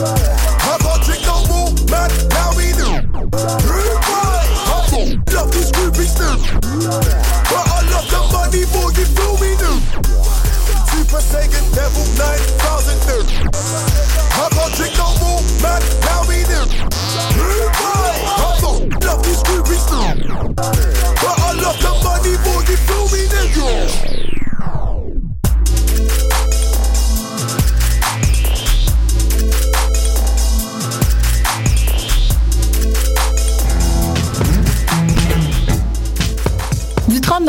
Bye.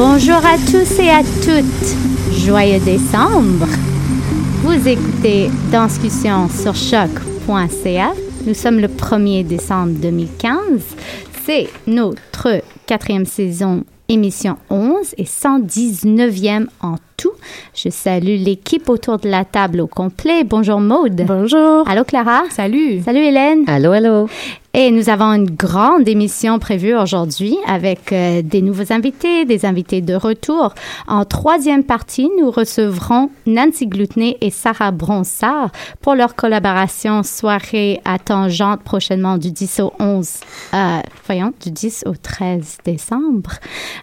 Bonjour à tous et à toutes. Joyeux décembre. Vous écoutez Danscussion sur choc.ca. Nous sommes le 1er décembre 2015. C'est notre quatrième saison, émission 11 et 119e en tout. Je salue l'équipe autour de la table au complet. Bonjour Maude. Bonjour. Allô Clara. Salut. Salut Hélène. Allô, allô. Et nous avons une grande émission prévue aujourd'hui avec euh, des nouveaux invités, des invités de retour. En troisième partie, nous recevrons Nancy Gloutenay et Sarah Bronsard pour leur collaboration soirée à Tangente prochainement du 10 au 11, euh, voyons, du 10 au 13 décembre.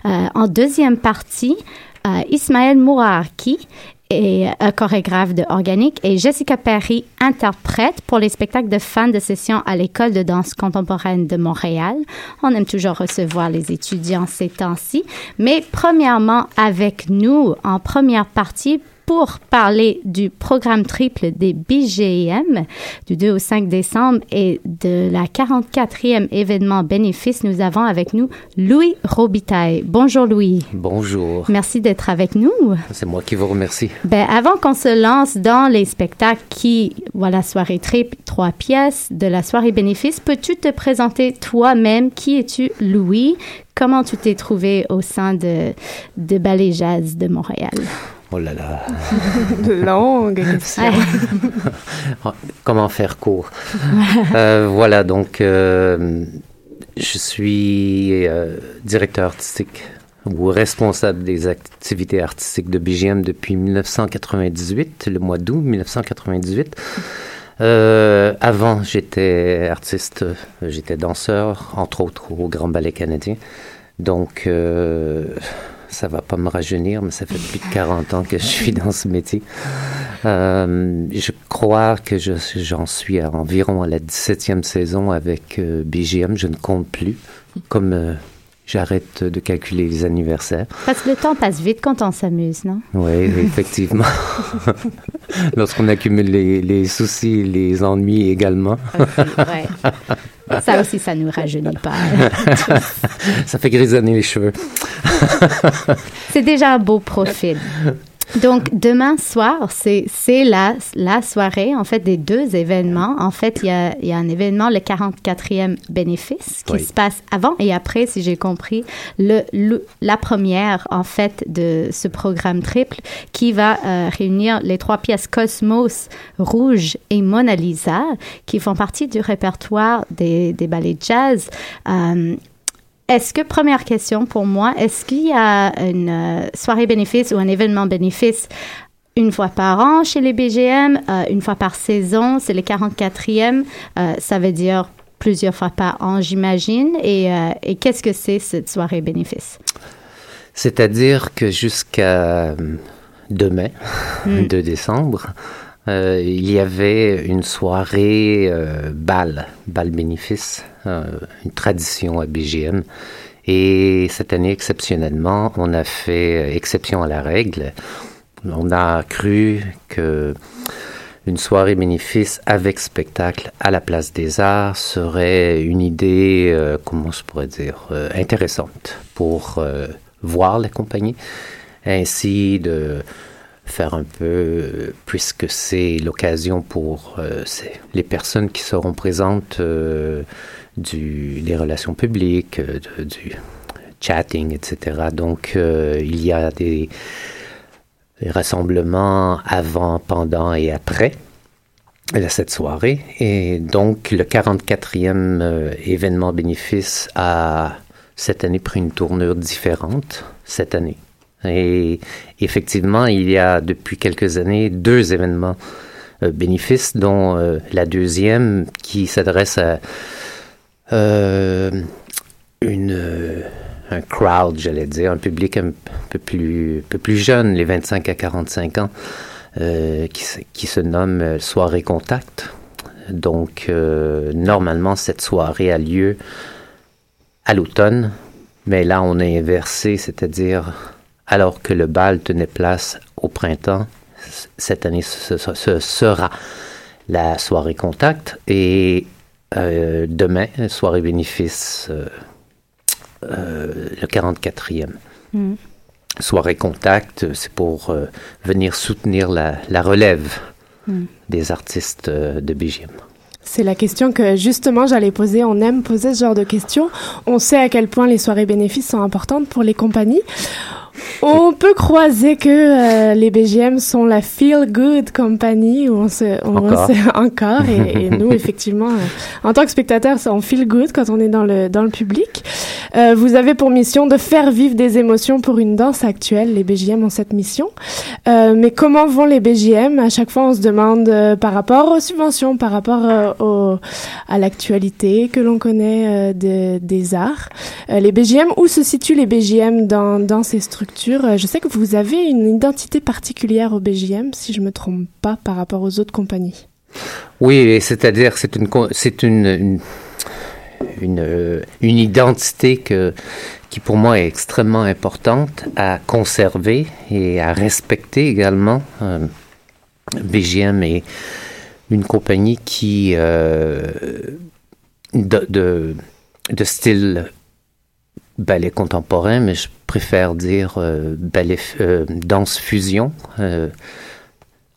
Euh, en deuxième partie, euh, Ismaël Mourarki et chorégraphe de organique et Jessica Perry, interprète pour les spectacles de fin de session à l'École de danse contemporaine de Montréal. On aime toujours recevoir les étudiants ces temps-ci. Mais premièrement, avec nous, en première partie, pour parler du programme triple des BGM du 2 au 5 décembre et de la 44e événement bénéfice, nous avons avec nous Louis Robitaille. Bonjour Louis. Bonjour. Merci d'être avec nous. C'est moi qui vous remercie. Ben, avant qu'on se lance dans les spectacles qui, voilà, soirée triple, trois pièces de la soirée bénéfice, peux-tu te présenter toi-même? Qui es-tu, Louis? Comment tu t'es trouvé au sein de, de Ballet Jazz de Montréal? Oh là là. Longue question. Comment faire court Euh, Voilà, donc euh, je suis euh, directeur artistique ou responsable des activités artistiques de BGM depuis 1998, le mois d'août 1998. Euh, avant, j'étais artiste, j'étais danseur, entre autres au Grand Ballet canadien. Donc, euh, ça va pas me rajeunir, mais ça fait plus de 40 ans que je suis dans ce métier. Euh, je crois que je- j'en suis à environ à la 17e saison avec euh, BGM. Je ne compte plus, comme euh, j'arrête de calculer les anniversaires. Parce que le temps passe vite quand on s'amuse, non? Oui, effectivement. Lorsqu'on accumule les, les soucis, les ennuis également. Ouais. ça aussi, ça nous rajeunit pas. ça fait grisonner les cheveux. C'est déjà un beau profil. Donc, demain soir, c'est la, la soirée, en fait, des deux événements. En fait, il y a, y a, un événement, le 44e bénéfice, qui se passe avant et après, si j'ai compris, le, la première, en fait, de ce programme triple qui va euh, réunir les trois pièces Cosmos, Rouge et Mona Lisa, qui font partie du répertoire des, des ballets jazz. Euh, est-ce que, première question pour moi, est-ce qu'il y a une euh, soirée bénéfice ou un événement bénéfice une fois par an chez les BGM, euh, une fois par saison, c'est le 44e, euh, ça veut dire plusieurs fois par an, j'imagine. Et, et qu'est-ce que c'est cette soirée bénéfice? C'est-à-dire que jusqu'à demain, 2 hmm. décembre, euh, il y avait une soirée euh, bal, bal bénéfice, euh, une tradition à BGM. Et cette année, exceptionnellement, on a fait exception à la règle. On a cru que une soirée bénéfice avec spectacle à la place des arts serait une idée, comment je pourrais dire, intéressante pour voir la compagnie, ainsi de faire un peu, puisque c'est l'occasion pour euh, les personnes qui seront présentes euh, des relations publiques, euh, du chatting, etc. Donc, il y a des, rassemblements avant, pendant et après cette soirée. Et donc, le 44e événement bénéfice a cette année pris une tournure différente, cette année. Et effectivement, il y a depuis quelques années deux événements euh, bénéfices, dont euh, la deuxième qui s'adresse à euh, une, un crowd, j'allais dire, un public un peu plus, peu plus jeune, les 25 à 45 ans, qui, qui, se nomme Soirée Contact. Donc, normalement, cette soirée a lieu à l'automne, mais là, on est inversé, c'est-à-dire alors que le bal tenait place au printemps. Cette année, ce, sera la soirée contact et euh, demain, soirée bénéfice, euh, euh, le 44e. Mm. Soirée contact, c'est pour venir soutenir la, relève mm. des artistes de BGM. C'est la question que justement j'allais poser. On aime poser ce genre de questions. On sait à quel point les soirées bénéfices sont importantes pour les compagnies. On peut croiser que euh, les BGM sont la feel good company où on se, encore, encore et, nous effectivement euh, en tant que spectateur on feel good quand on est dans le dans le public. Euh, vous avez pour mission de faire vivre des émotions pour une danse actuelle. Les BGM ont cette mission. mais comment vont les BGM À chaque fois on se demande par rapport aux subventions, par rapport au, à l'actualité que l'on connaît de, des arts. les BGM où se situent les BGM dans dans ces structures euh, je sais que vous avez une identité particulière au BGM, si je me trompe pas, par rapport aux autres compagnies. Oui, c'est-à-dire c'est une c'est une, une, euh, une identité que qui pour moi est extrêmement importante à conserver et à respecter également. Euh, BGM est une compagnie qui de, de, de style ballet contemporain, mais je préfère dire euh, ballet, euh, danse fusion. Euh,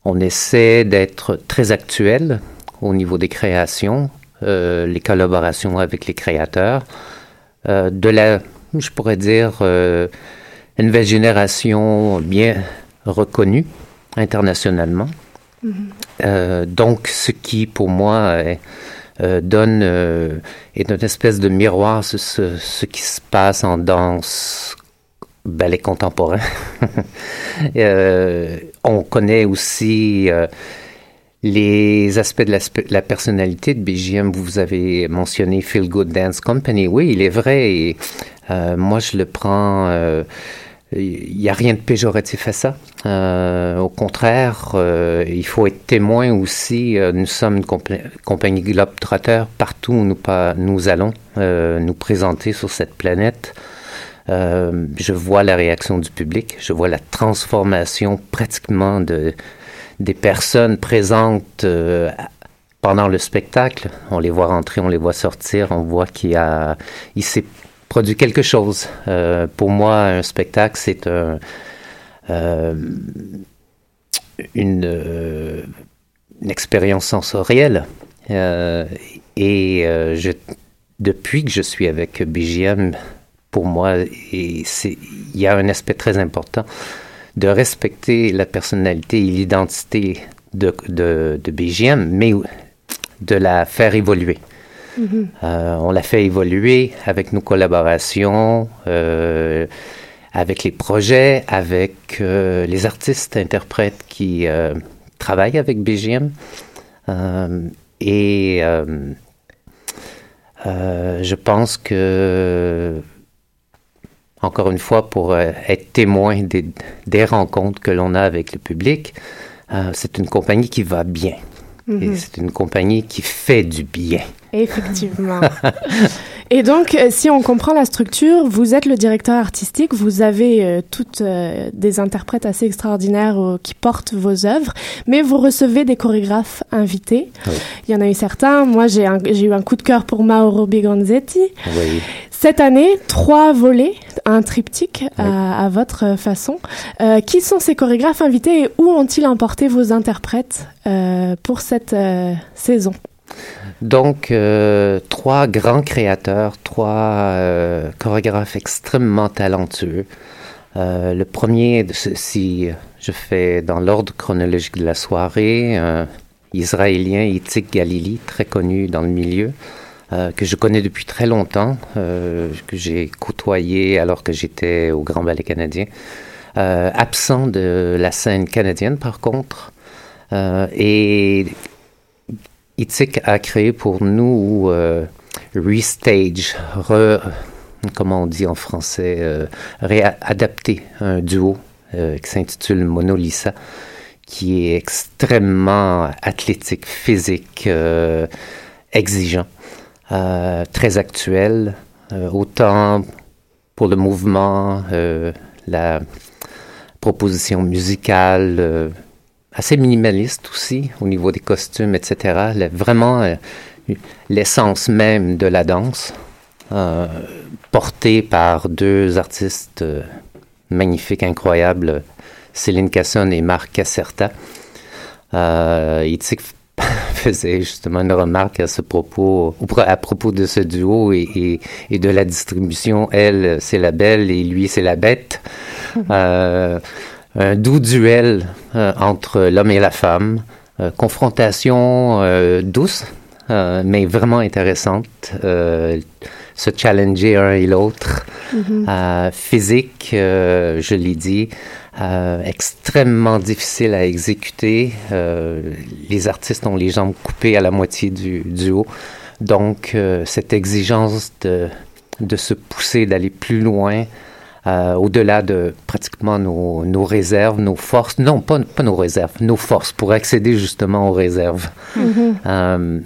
on essaie d'être très actuel au niveau des créations, les collaborations avec les créateurs, de la, je pourrais dire, une nouvelle génération bien reconnue internationalement. Mm-hmm. donc, ce qui pour moi est euh, donne euh, est une espèce de miroir sur ce, ce, qui se passe en danse ballet contemporain. euh, on connaît aussi les aspects de la, personnalité de BGM. Vous avez mentionné Feel Good Dance Company. Oui, il est vrai. Moi, je le prends il n'y a rien de péjoratif à ça. Euh, au contraire, euh, il faut être témoin aussi. Euh, nous sommes une compagnie globe-trotteur partout où nous allons nous présenter sur cette planète. je vois la réaction du public, je vois la transformation pratiquement de, des personnes présentes pendant le spectacle, on les voit rentrer, on les voit sortir, on voit qu'il y a, il s'est produit quelque chose. Euh, pour moi, un spectacle, c'est euh, une, euh, une, expérience sensorielle. Et depuis que je suis avec BGM, pour moi, il y a un aspect très important de respecter la personnalité et l'identité de, de, de, BGM, mais de la faire évoluer. Mm -hmm. euh, on l'a fait évoluer avec nos collaborations, euh, avec les projets, avec euh, les artistes interprètes qui travaillent avec BGM. Et je pense que encore une fois, pour euh, être témoin des, des rencontres que l'on a avec le public, euh, c'est une compagnie qui va bien. Mm -hmm. C'est une compagnie qui fait du bien. Effectivement. Et donc, si on comprend la structure, vous êtes le directeur artistique, vous avez euh, toutes euh, des interprètes assez extraordinaires euh, qui portent vos œuvres, mais vous recevez des chorégraphes invités. Oui. Il y en a eu certains. Moi, j'ai eu un coup de cœur pour Mauro Bigonzetti. Oui. Cette année, trois volets, un triptyque oui. à, à, votre façon. Euh, qui sont ces chorégraphes invités et où ont-ils emporté vos interprètes euh, pour cette euh, saison? Donc, euh, trois grands créateurs, trois euh, chorégraphes extrêmement talentueux. Euh, le premier, si je fais dans l'ordre chronologique de la soirée, israélien Yitzhak Galili, très connu dans le milieu, que je connais depuis très longtemps, que j'ai côtoyé alors que j'étais au Grand Ballet canadien. Absent de la scène canadienne, par contre. et Itzik a créé pour nous euh, Restage, re, comment on dit en français, euh, réadapter un duo euh, qui s'intitule Monolisa, qui est extrêmement athlétique, physique, exigeant, très actuel, autant pour le mouvement, la proposition musicale assez minimaliste aussi au niveau des costumes, etc. Vraiment euh, l'essence même de la danse, euh, portée par deux artistes euh, magnifiques, incroyables, Céline Casson et Marc Caserta. Euh, Itzik faisait justement une remarque à ce propos, à propos de ce duo et, de la distribution. Elle, c'est la belle et lui, c'est la bête. Un doux duel euh, entre l'homme et la femme, euh, confrontation euh, douce, mais vraiment intéressante, se challenger un et l'autre, mm -hmm. physique, je l'ai dit, extrêmement difficile à exécuter. les artistes ont les jambes coupées à la moitié du, du haut, donc cette exigence de, de se pousser, d'aller plus loin, euh, au-delà de pratiquement nos, nos, réserves, nos forces, non, pas, pas, nos réserves, nos forces pour accéder justement aux réserves. Mm -hmm. euh,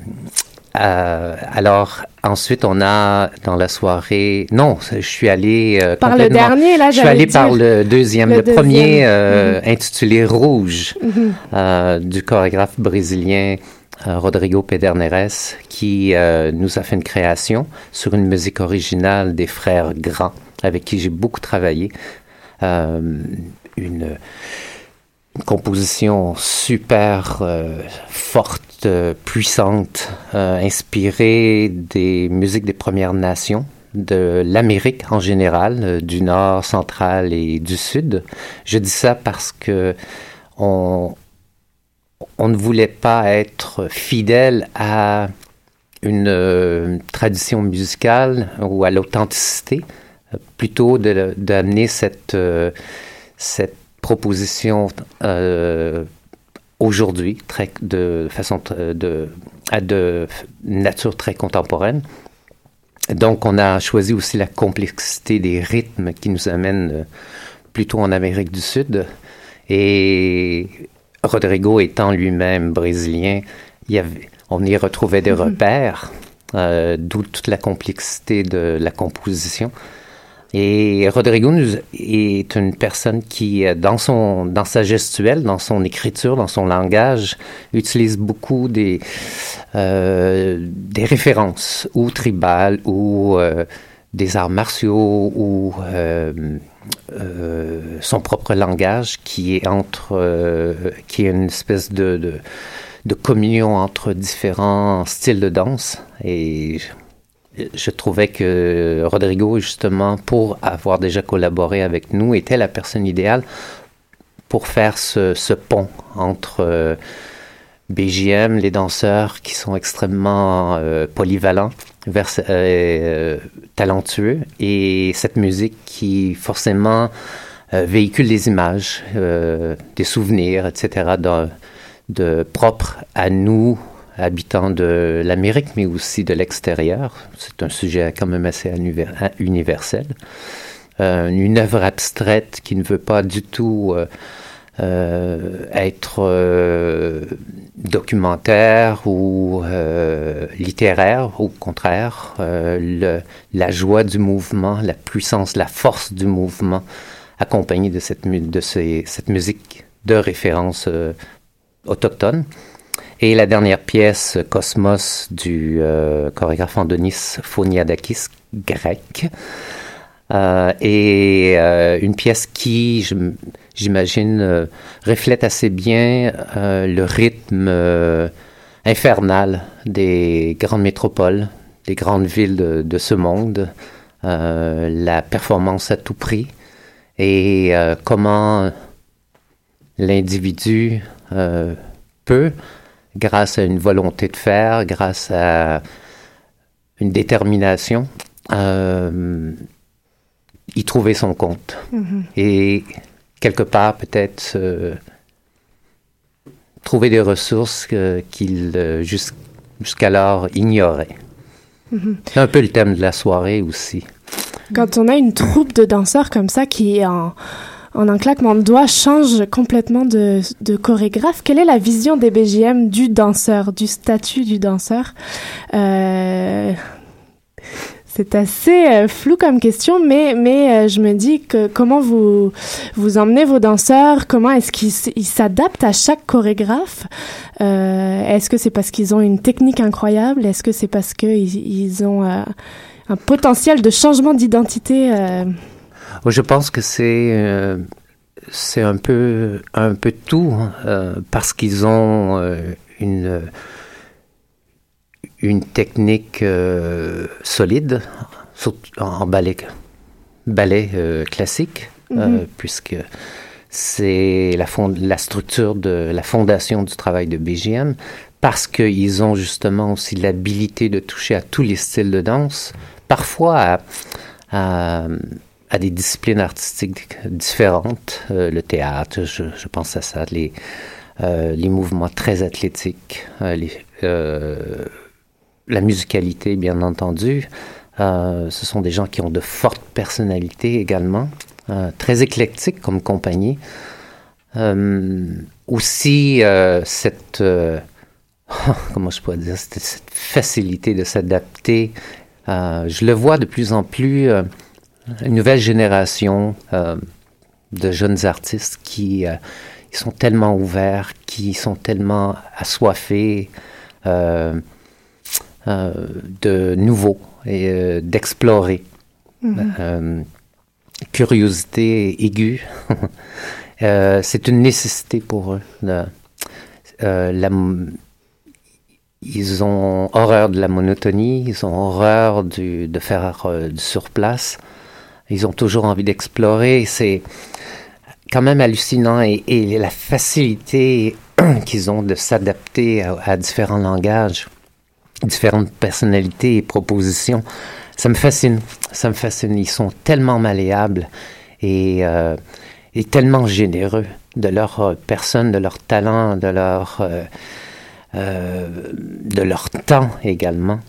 euh, alors, ensuite, on a dans la soirée. Non, je suis allé. Euh, par le dernier, là, Je suis allé par le deuxième. Le, le deuxième. premier, mm -hmm. intitulé Rouge, mm -hmm. du chorégraphe brésilien Rodrigo Pederneres, qui nous a fait une création sur une musique originale des frères Grands avec qui j'ai beaucoup travaillé. Euh, une, composition super euh, forte, euh, puissante, inspirée des musiques des Premières Nations de l'Amérique en général, du Nord, central et du Sud. Je dis ça parce que on, on ne voulait pas être fidèle à une tradition musicale ou à l'authenticité, plutôt d'amener cette, euh, cette proposition euh, aujourd'hui de façon de, à de nature très contemporaine. Donc, on a choisi aussi la complexité des rythmes qui nous amènent plutôt en Amérique du Sud. Et Rodrigo étant lui-même brésilien, il y avait, on y retrouvait des repères, euh, d'où toute la complexité de la composition. Et Rodrigo nous, est une personne qui, euh, dans son, dans sa gestuelle, dans son écriture, dans son langage, utilise beaucoup des, euh, des références ou tribales ou euh, des arts martiaux ou euh, euh, son propre langage qui est entre, euh, qui est une espèce de, de, de communion entre différents styles de danse. Et je trouvais que Rodrigo, justement, pour avoir déjà collaboré avec nous, était la personne idéale pour faire ce, pont entre euh, BGM, les danseurs qui sont extrêmement euh, polyvalents, vers, euh, talentueux, et cette musique qui forcément véhicule des images, des souvenirs, etc., de propres à nous, habitants de l'Amérique, mais aussi de l'extérieur. C'est un sujet quand même assez universel. Euh, une œuvre abstraite qui ne veut pas du tout euh, euh, être euh, documentaire ou euh, littéraire, au contraire, la joie du mouvement, la puissance, la force du mouvement, accompagnée de cette, de cette musique de référence autochtone. Et la dernière pièce, Cosmos, du euh, chorégraphe Andonis Phoniadakis, grec. Euh, et euh, une pièce qui, j'imagine, reflète assez bien le rythme infernal des grandes métropoles, des grandes villes de, de ce monde, la performance à tout prix et comment l'individu peut grâce à une volonté de faire, grâce à une détermination, euh, y trouver son compte. Mhm. Et quelque part, peut-être, euh, trouver des ressources qu'il euh, jus- jusqu'alors ignorait. Mhm. C'est un peu le thème de la soirée aussi. Quand on a une troupe de danseurs comme ça qui, en, en un claquement de doigts, change complètement de, de chorégraphe, quelle est la vision des BGM du danseur, du statut du danseur? Euh, C'est assez euh, flou comme question, mais, mais euh, je me dis que comment vous, vous emmenez vos danseurs, comment est-ce qu'ils s'adaptent à chaque chorégraphe? Euh, Est-ce que c'est parce qu'ils ont une technique incroyable? Est-ce que c'est parce qu'ils ils ont euh, un potentiel de changement d'identité Je pense que c'est euh, c'est un peu un peu tout hein, euh, parce qu'ils ont euh, une une technique solide surtout en ballet ballet classique Mhm. puisque c'est la, fond- la structure de la fondation du travail de BGM parce qu'ils ont justement aussi l'habilité de toucher à tous les styles de danse, parfois à, à, à des disciplines artistiques différentes, euh, le théâtre, je, pense à ça, les, euh, mouvements très athlétiques, euh, la musicalité, bien entendu. Ce sont des gens qui ont de fortes personnalités également, très éclectiques comme compagnie. Aussi, cette, comment je pourrais dire, cette, facilité de s'adapter. Je le vois de plus en plus, une nouvelle génération euh, de jeunes artistes qui euh, ils sont tellement ouverts, qui sont tellement assoiffés euh, de nouveau et d'explorer. Mhm. Euh, curiosité aiguë. C'est une nécessité pour eux. de- la m- ils ont horreur de la monotonie, ils ont horreur du, de faire du surplace. Ils ont toujours envie d'explorer. C'est quand même hallucinant et, la facilité qu'ils ont de s'adapter à, différents langages, différentes personnalités et propositions. Ça me fascine. Ça me fascine. Ils sont tellement malléables et, euh, et tellement généreux de leur euh, personne, de leur talent, de leur, euh, de leur temps également.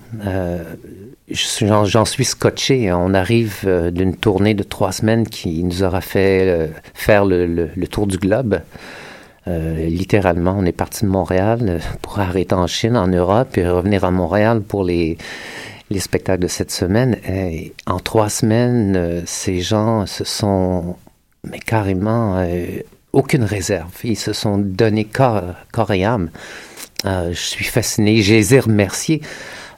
J'en suis scotché. On arrive euh, d'une tournée de trois semaines qui nous aura fait euh, faire le, tour du globe. Euh, littéralement, on est parti de Montréal pour arrêter en Chine, en Europe, et revenir à Montréal pour les, les spectacles de cette semaine. En trois semaines, ces gens se sont, mais carrément, aucune réserve. Ils se sont donnés corps, et âme. Je suis fasciné. Je les ai remerciés.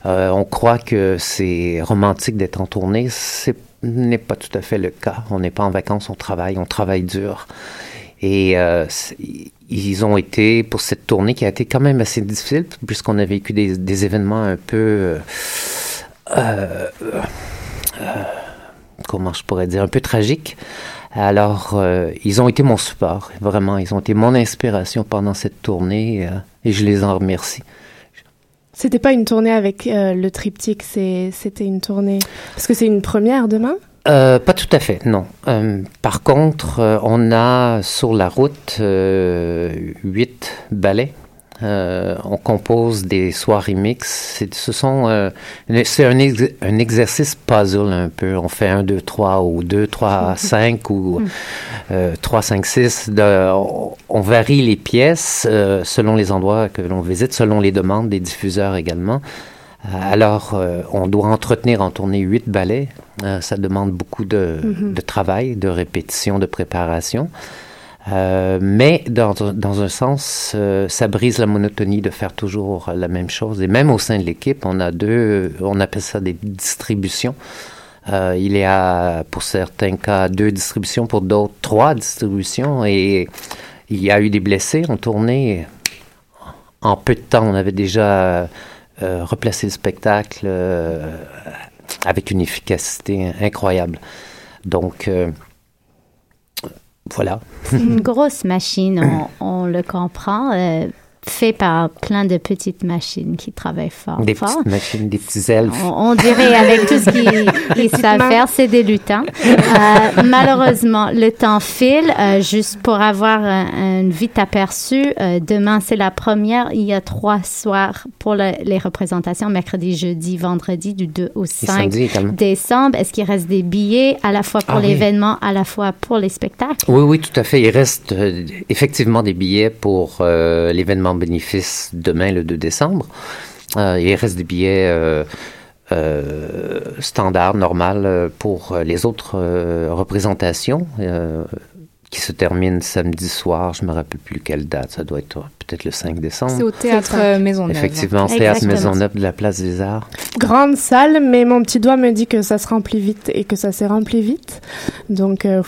Euh, on croit que c'est romantique d'être en tournée. Ce n'est pas tout à fait le cas. On n'est pas en vacances, on travaille, on travaille dur. Et euh, ils ont été, pour cette tournée qui a été quand même assez difficile, puisqu'on a vécu des, événements un peu... euh, comment je pourrais dire, un peu tragiques. Alors, ils ont été mon support, vraiment. Ils ont été mon inspiration pendant cette tournée et je les en remercie. C'était pas une tournée avec euh, le triptyque, c'était une tournée. Parce que c'est une première demain? Euh, pas tout à fait, non. Euh, par contre, on a sur la route huit ballets. Euh, on compose des soirées mixtes. C'est, ce sont, euh, c'est un, ex- un exercice puzzle un peu. On fait un, deux, trois ou deux, trois, cinq ou euh, trois, cinq, six. De- on, on varie les pièces euh, selon les endroits que l'on visite, selon les demandes des diffuseurs également. Euh, Alors, euh, on doit entretenir en tournée huit ballets. Euh, ça demande beaucoup de, Mhm. de travail, de répétition, de préparation. Euh, mais dans, dans un sens, euh, ça brise la monotonie de faire toujours la même chose. Et même au sein de l'équipe, on a deux, on appelle ça des distributions. Euh, il y a, pour certains cas, deux distributions, pour d'autres, trois distributions. Et il y a eu des blessés en tournée. En peu de temps, on avait déjà euh, replacé le spectacle euh, avec une efficacité incroyable. Donc, voilà. Une grosse machine, on, on le comprend, euh, fait par plein de petites machines qui travaillent fort. Des fort. petites machines, des petits elfes. On, on dirait avec tout ce qu'ils savent faire, c'est des lutins. Euh, malheureusement, le temps file. Euh, juste pour avoir un, un vite aperçu, euh, demain c'est la première. Il y a trois soirs pour le- les représentations, mercredi, jeudi, vendredi, du 2 au 5 samedi également. décembre. Est-ce qu'il reste des billets à la fois pour Ah oui. l'événement, à la fois pour les spectacles? Oui, oui, tout à fait. Il reste euh, effectivement des billets pour euh, bénéfice demain, le 2 décembre. Euh, il reste des billets euh, euh, standards, normal, euh, pour les autres représentations qui se terminent samedi soir. Je me rappelle plus quelle date. Ça doit être peut-être le 5 décembre. C'est au théâtre euh, Maisonneuve. Effectivement, théâtre Exactement. Maisonneuve de la Place des Arts. Grande salle, mais mon petit doigt me dit que ça se remplit vite et que ça s'est rempli vite. Donc, euh,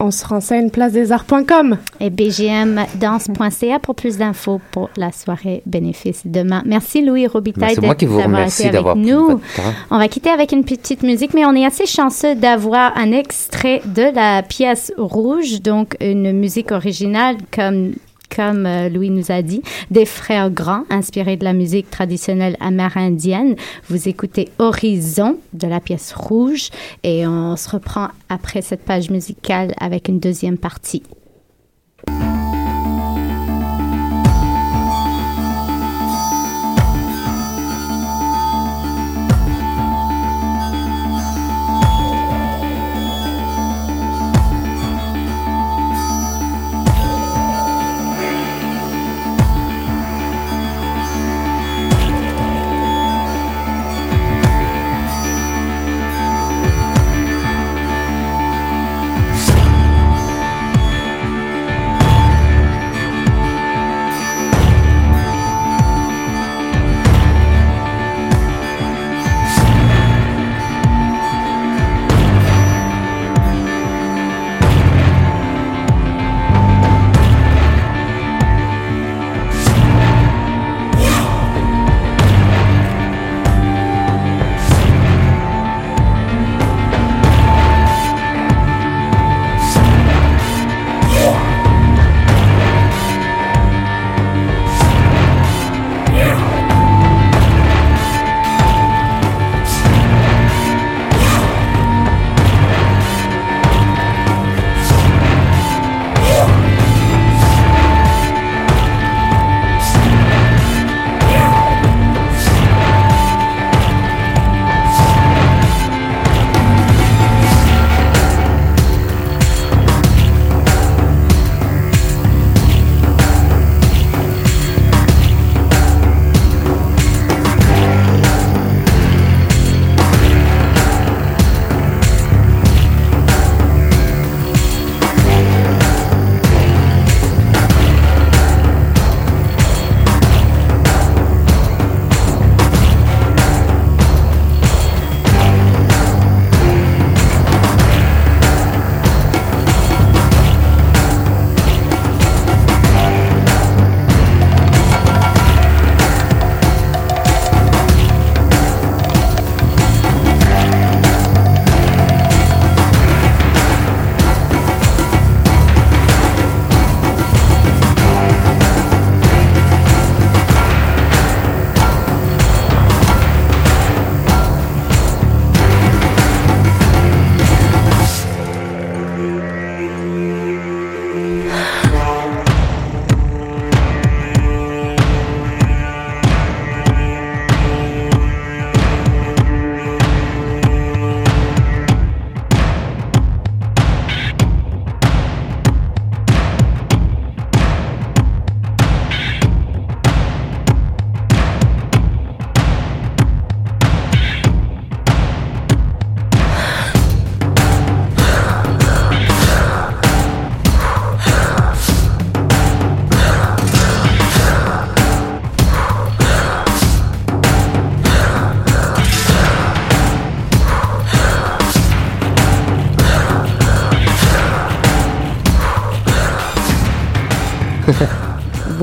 on se renseigne placedesarts.com. Et bgmdanse.ca pour plus d'infos pour la soirée bénéfice demain. Merci Louis Robitaille Ben, c'est moi qui vous d'avoir remercie été avec nous. On va quitter avec une petite musique, mais on est assez chanceux d'avoir un extrait de la pièce rouge, donc une musique originale comme comme euh, Louis nous a dit, des frères grands, inspirés de la musique traditionnelle amérindienne. Vous écoutez Horizon de la pièce rouge et on se reprend après cette page musicale avec une deuxième partie.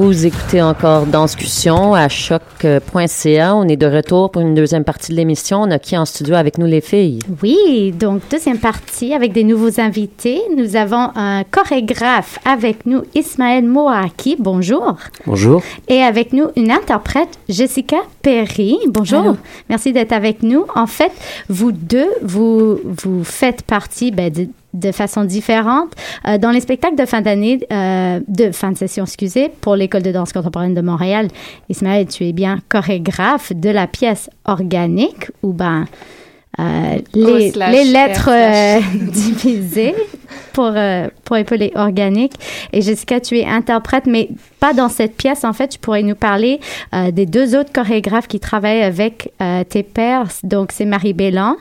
Vous écoutez encore Danscussion à choc.ca. On est de retour pour une deuxième partie de l'émission. On a qui en studio avec nous, les filles? Oui, donc deuxième partie avec des nouveaux invités. Nous avons un chorégraphe avec nous, Ismaël Moaki. Bonjour. Bonjour. Et avec nous, une interprète, Jessica Perry. Bonjour. Allô. Merci d'être avec nous. En fait, vous deux, vous, vous faites partie ben, de, façon différente euh, dans les spectacles de fin d'année, euh, de fin de session, excusez, pour l'École de danse contemporaine de Montréal. Ismaël, tu es bien chorégraphe de la pièce organique ou ben euh, les, O slash les lettres divisées pour, pour épeler organique. Et Jessica, tu es interprète, mais pas dans cette pièce. En fait, tu pourrais nous parler des deux autres chorégraphes qui travaillent avec tes pairs. Donc, c'est Marie Bélan.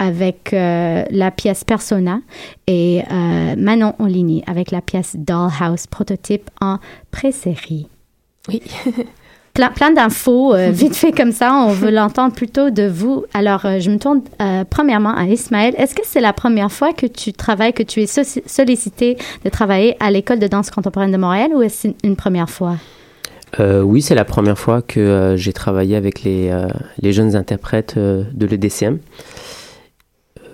Avec euh, la pièce Persona et euh, Manon Onligny avec la pièce Dollhouse prototype en pré-série. Oui. Plein, plein d'infos, euh, vite fait comme ça, on veut l'entendre plutôt de vous. Alors, euh, je me tourne euh, premièrement à Ismaël. Est-ce que c'est la première fois que tu travailles, que tu es so- sollicité de travailler à l'École de danse contemporaine de Montréal ou est-ce une première fois? Euh, oui, c'est la première fois que euh, j'ai travaillé avec les, euh, les jeunes interprètes euh, de l'EDCM.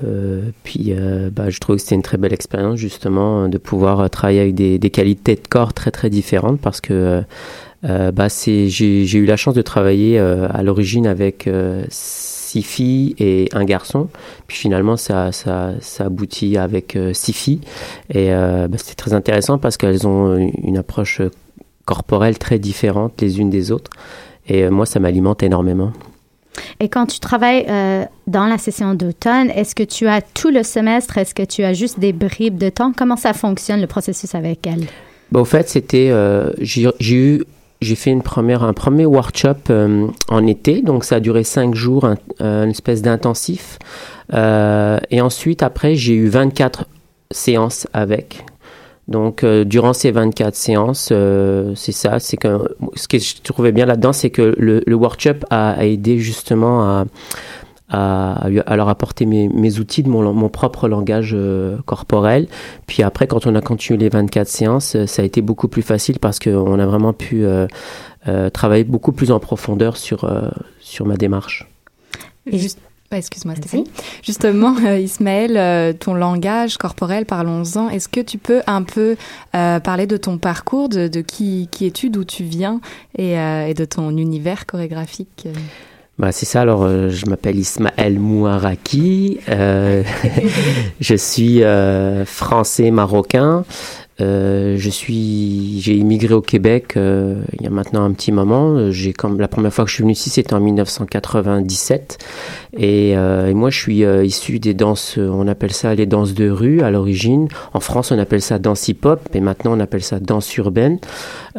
Euh, puis, euh, bah, je trouve que c'était une très belle expérience, justement, euh, de pouvoir travailler avec des, qualités de corps très, très différentes parce que bah, j'ai, eu la chance de travailler à l'origine avec six filles et un garçon. Puis finalement, ça, ça, ça aboutit avec six filles. Et bah, c'était très intéressant parce qu'elles ont une approche corporelle très différente les unes des autres. Et moi, ça m'alimente énormément. Et quand tu travailles euh, dans la session d'automne, est-ce que tu as tout le semestre? Est-ce que tu as juste des bribes de temps? Comment ça fonctionne, le processus avec elle? Bah, au fait, c'était, euh, j'ai eu, j'ai fait une première, un premier workshop euh, en été, donc ça a duré cinq jours, un, une espèce d'intensif. Et ensuite, après, j'ai eu 24 séances avec. Donc, euh, durant ces 24 séances, euh, c'est ça, c'est que ce que je trouvais bien là-dedans, c'est que le, le workshop a, a aidé justement à, à, à leur apporter mes, mes outils de mon, mon propre langage euh, corporel. Puis après, quand on a continué les 24 séances, euh, ça a été beaucoup plus facile parce qu'on a vraiment pu euh, euh, travailler beaucoup plus en profondeur sur, sur ma démarche. Bah, excuse-moi Stéphanie. Justement, euh, Ismaël, euh, ton langage corporel, parlons-en. Est-ce que tu peux un peu euh, parler de ton parcours, de, de qui, qui es-tu, d'où tu viens et, euh, et de ton univers chorégraphique Bah, c'est ça, alors euh, je m'appelle Ismaël Mouaraki, euh, je suis euh, français marocain, Euh, je suis, j'ai immigré au Québec euh, il y a maintenant un petit moment. J'ai comme la première fois que je suis venu ici, c'était en 1997, et, euh, et moi je suis euh, issu des danses, on appelle ça les danses de rue à l'origine. En France, on appelle ça danse hip-hop, et maintenant on appelle ça danse urbaine.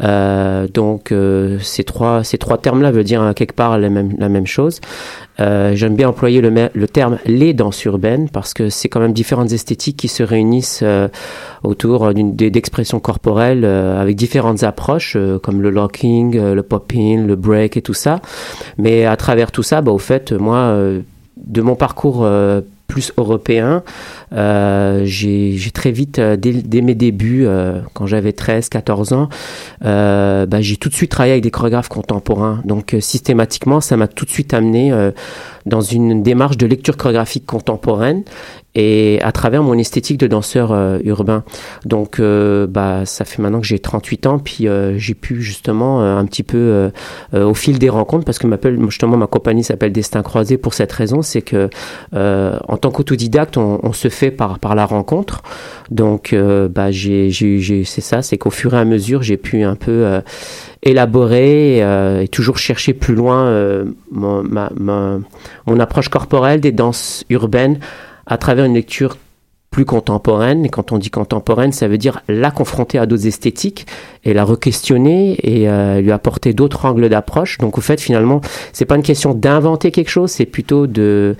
Euh, donc euh, ces trois ces trois termes-là veulent dire euh, quelque part la même la même chose. Euh, J'aime bien employer le, le terme les danses urbaines parce que c'est quand même différentes esthétiques qui se réunissent euh, autour d'expressions corporelles euh, avec différentes approches euh, comme le locking, euh, le popping, le break et tout ça. Mais à travers tout ça, bah, au fait, moi, de mon parcours plus européen, euh, j'ai très vite, euh, dès, mes débuts, euh, quand j'avais 13, 14 ans, bah, j'ai tout de suite travaillé avec des chorégraphes contemporains. Donc systématiquement, ça m'a tout de suite amené dans une démarche de lecture chorégraphique contemporaine et à travers mon esthétique de danseur euh, urbain. Donc euh, bah ça fait maintenant que j'ai 38 ans puis euh, j'ai pu justement euh, un petit peu au fil des rencontres parce que justement ma compagnie s'appelle Destin croisé pour cette raison, c'est que en tant qu'autodidacte, on, on se fait par par la rencontre. Donc bah j'ai j'ai c'est ça, c'est qu'au fur et à mesure, j'ai pu un peu élaborer euh, et toujours chercher plus loin euh, mon, ma, ma- mon approche corporelle des danses urbaines à travers une lecture plus contemporaine. Et quand on dit contemporaine, ça veut dire la confronter à d'autres esthétiques et la re-questionner et euh, lui apporter d'autres angles d'approche. Donc, au fait, finalement, c'est pas une question d'inventer quelque chose, c'est plutôt de,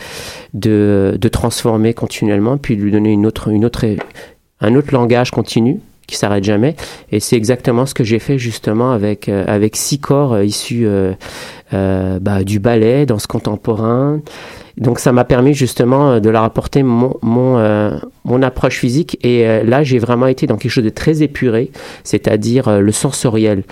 de, de transformer continuellement, puis de lui donner une autre, une autre, un autre langage continu qui s'arrête jamais. Et c'est exactement ce que j'ai fait justement avec, euh, avec six corps euh, issus euh, euh, bah, du ballet, danse contemporain, Donc ça m'a permis justement euh, de leur apporter mon, mon, euh, mon approche physique. Et euh, là j'ai vraiment été dans quelque chose de très épuré, c'est-à-dire le sensoriel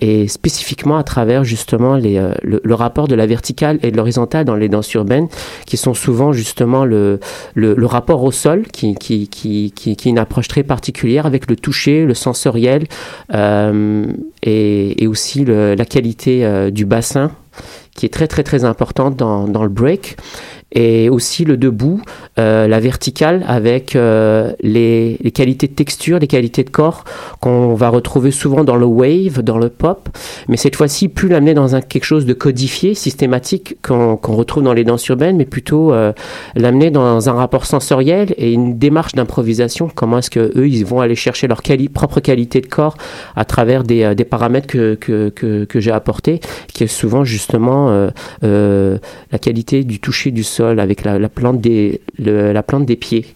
et spécifiquement à travers justement les, le, rapport de la verticale et de l'horizontale dans les danses urbaines qui sont souvent justement le, le, rapport au sol qui, qui, qui, qui, est une approche très particulière avec le toucher, le sensoriel et, aussi la qualité du bassin qui est très très très importante dans, dans le break et aussi le debout, euh, la verticale avec euh, les, les, qualités de texture, les qualités de corps qu'on va retrouver souvent dans le wave, dans le pop, mais cette fois-ci plus l'amener dans un, quelque chose de codifié, systématique qu'on qu'on retrouve dans les danses urbaines, mais plutôt euh, l'amener dans un rapport sensoriel et une démarche d'improvisation. Comment est-ce que eux ils vont aller chercher leur quali propre qualité de corps à travers des, euh, des paramètres que, que, que, que j'ai apportés, qui est souvent justement euh, euh, la qualité du toucher du avec la, la plante des la plante des pieds.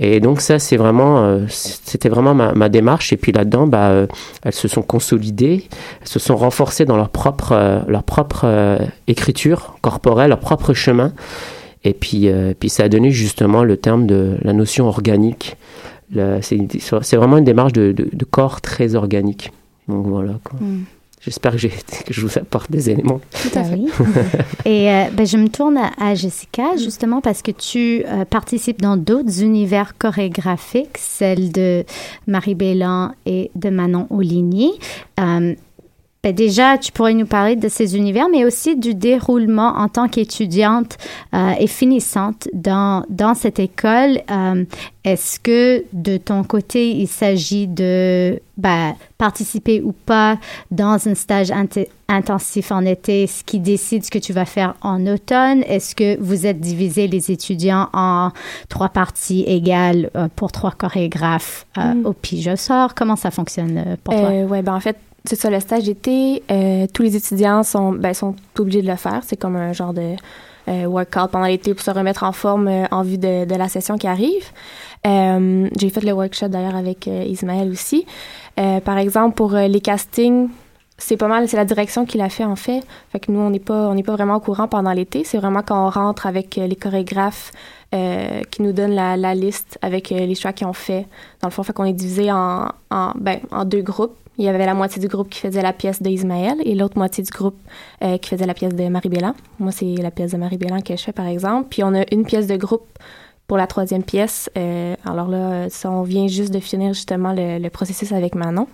Et donc ça, c'est vraiment, euh, c'était vraiment ma, ma, démarche. Et puis là-dedans, bah, euh, elles se sont consolidées, elles se sont renforcées dans leur propre, euh, leur propre écriture corporelle, leur propre chemin. Et puis, puis ça a donné justement le terme de la notion organique. C'est vraiment une démarche de, corps très organique. Donc voilà. Quoi. Mm. J'espère que, que, je vous apporte des éléments. Tout à fait. Et euh, ben, je me tourne à, Jessica, justement, parce que tu euh, participes dans d'autres univers chorégraphiques, celle de Marie Bélan et de Manon Oligny. Euh, ben déjà, tu pourrais nous parler de ces univers, mais aussi du déroulement en tant qu'étudiante euh, et finissante dans, dans cette école. Euh, Est-ce que de ton côté, il s'agit de ben, participer ou pas dans un stage intensif en été, ce qui décide ce que tu vas faire en automne? Est-ce que vous êtes divisé les étudiants en trois parties égales euh, pour trois chorégraphes mm. au pige sort? Comment ça fonctionne pour toi? Oui, ben en fait, c'est ça, le stage d'été, euh, tous les étudiants sont, ben, sont obligés de le faire. C'est comme un genre de euh, workout pendant l'été pour se remettre en forme euh, en vue de, de, la session qui arrive. J'ai fait le workshop d'ailleurs avec Ismaël aussi. Par exemple, pour les castings, c'est pas mal, c'est la direction qui l'a fait en fait. Fait que nous, on n'est pas, on n'est pas vraiment au courant pendant l'été. C'est vraiment quand on rentre avec les chorégraphes qui nous donnent la, la liste avec les choix qu'ils ont fait. Dans le fond, fait qu'on est divisé en, en, ben, en deux groupes. Il y avait la moitié du groupe qui faisait la pièce d'Ismaël et l'autre moitié du groupe euh, qui faisait la pièce de Marie Bélan. Moi, c'est la pièce de Marie Bélan que je fais, par exemple. Puis on a une pièce de groupe pour la troisième pièce. Euh, alors là, ça, on vient juste de finir justement le, le processus avec Manon.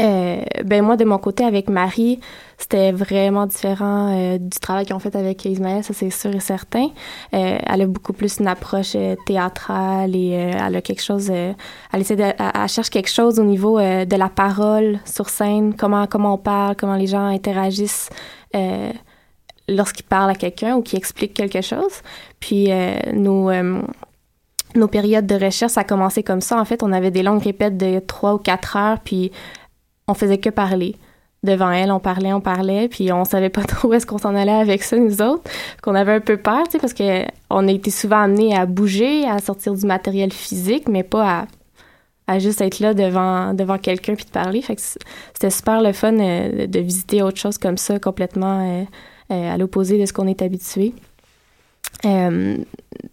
Euh, ben moi, de mon côté, avec Marie, c'était vraiment différent euh, du travail qu'ils ont fait avec Ismaël, ça c'est sûr et certain. Euh, elle a beaucoup plus une approche théâtrale et elle a quelque chose, elle essaie de, elle, cherche quelque chose au niveau de la parole sur scène, comment comment on parle, comment les gens interagissent lorsqu'ils parlent à quelqu'un ou qu'ils expliquent quelque chose. Puis nos nos périodes de recherche, ça a commencé comme ça. En fait, on avait des longues répètes de trois ou quatre heures, puis on faisait que parler. Devant elle, on parlait, on parlait, puis on savait pas trop où est-ce qu'on s'en allait avec ça, nous autres. Qu'on avait un peu peur, tu sais, parce que on a été souvent amenés à bouger, à sortir du matériel physique, mais pas à, à juste être là devant, devant quelqu'un puis de parler. Fait que c'était super le fun euh, de visiter autre chose comme ça, complètement euh, euh, à l'opposé de ce qu'on est habitué. Euh,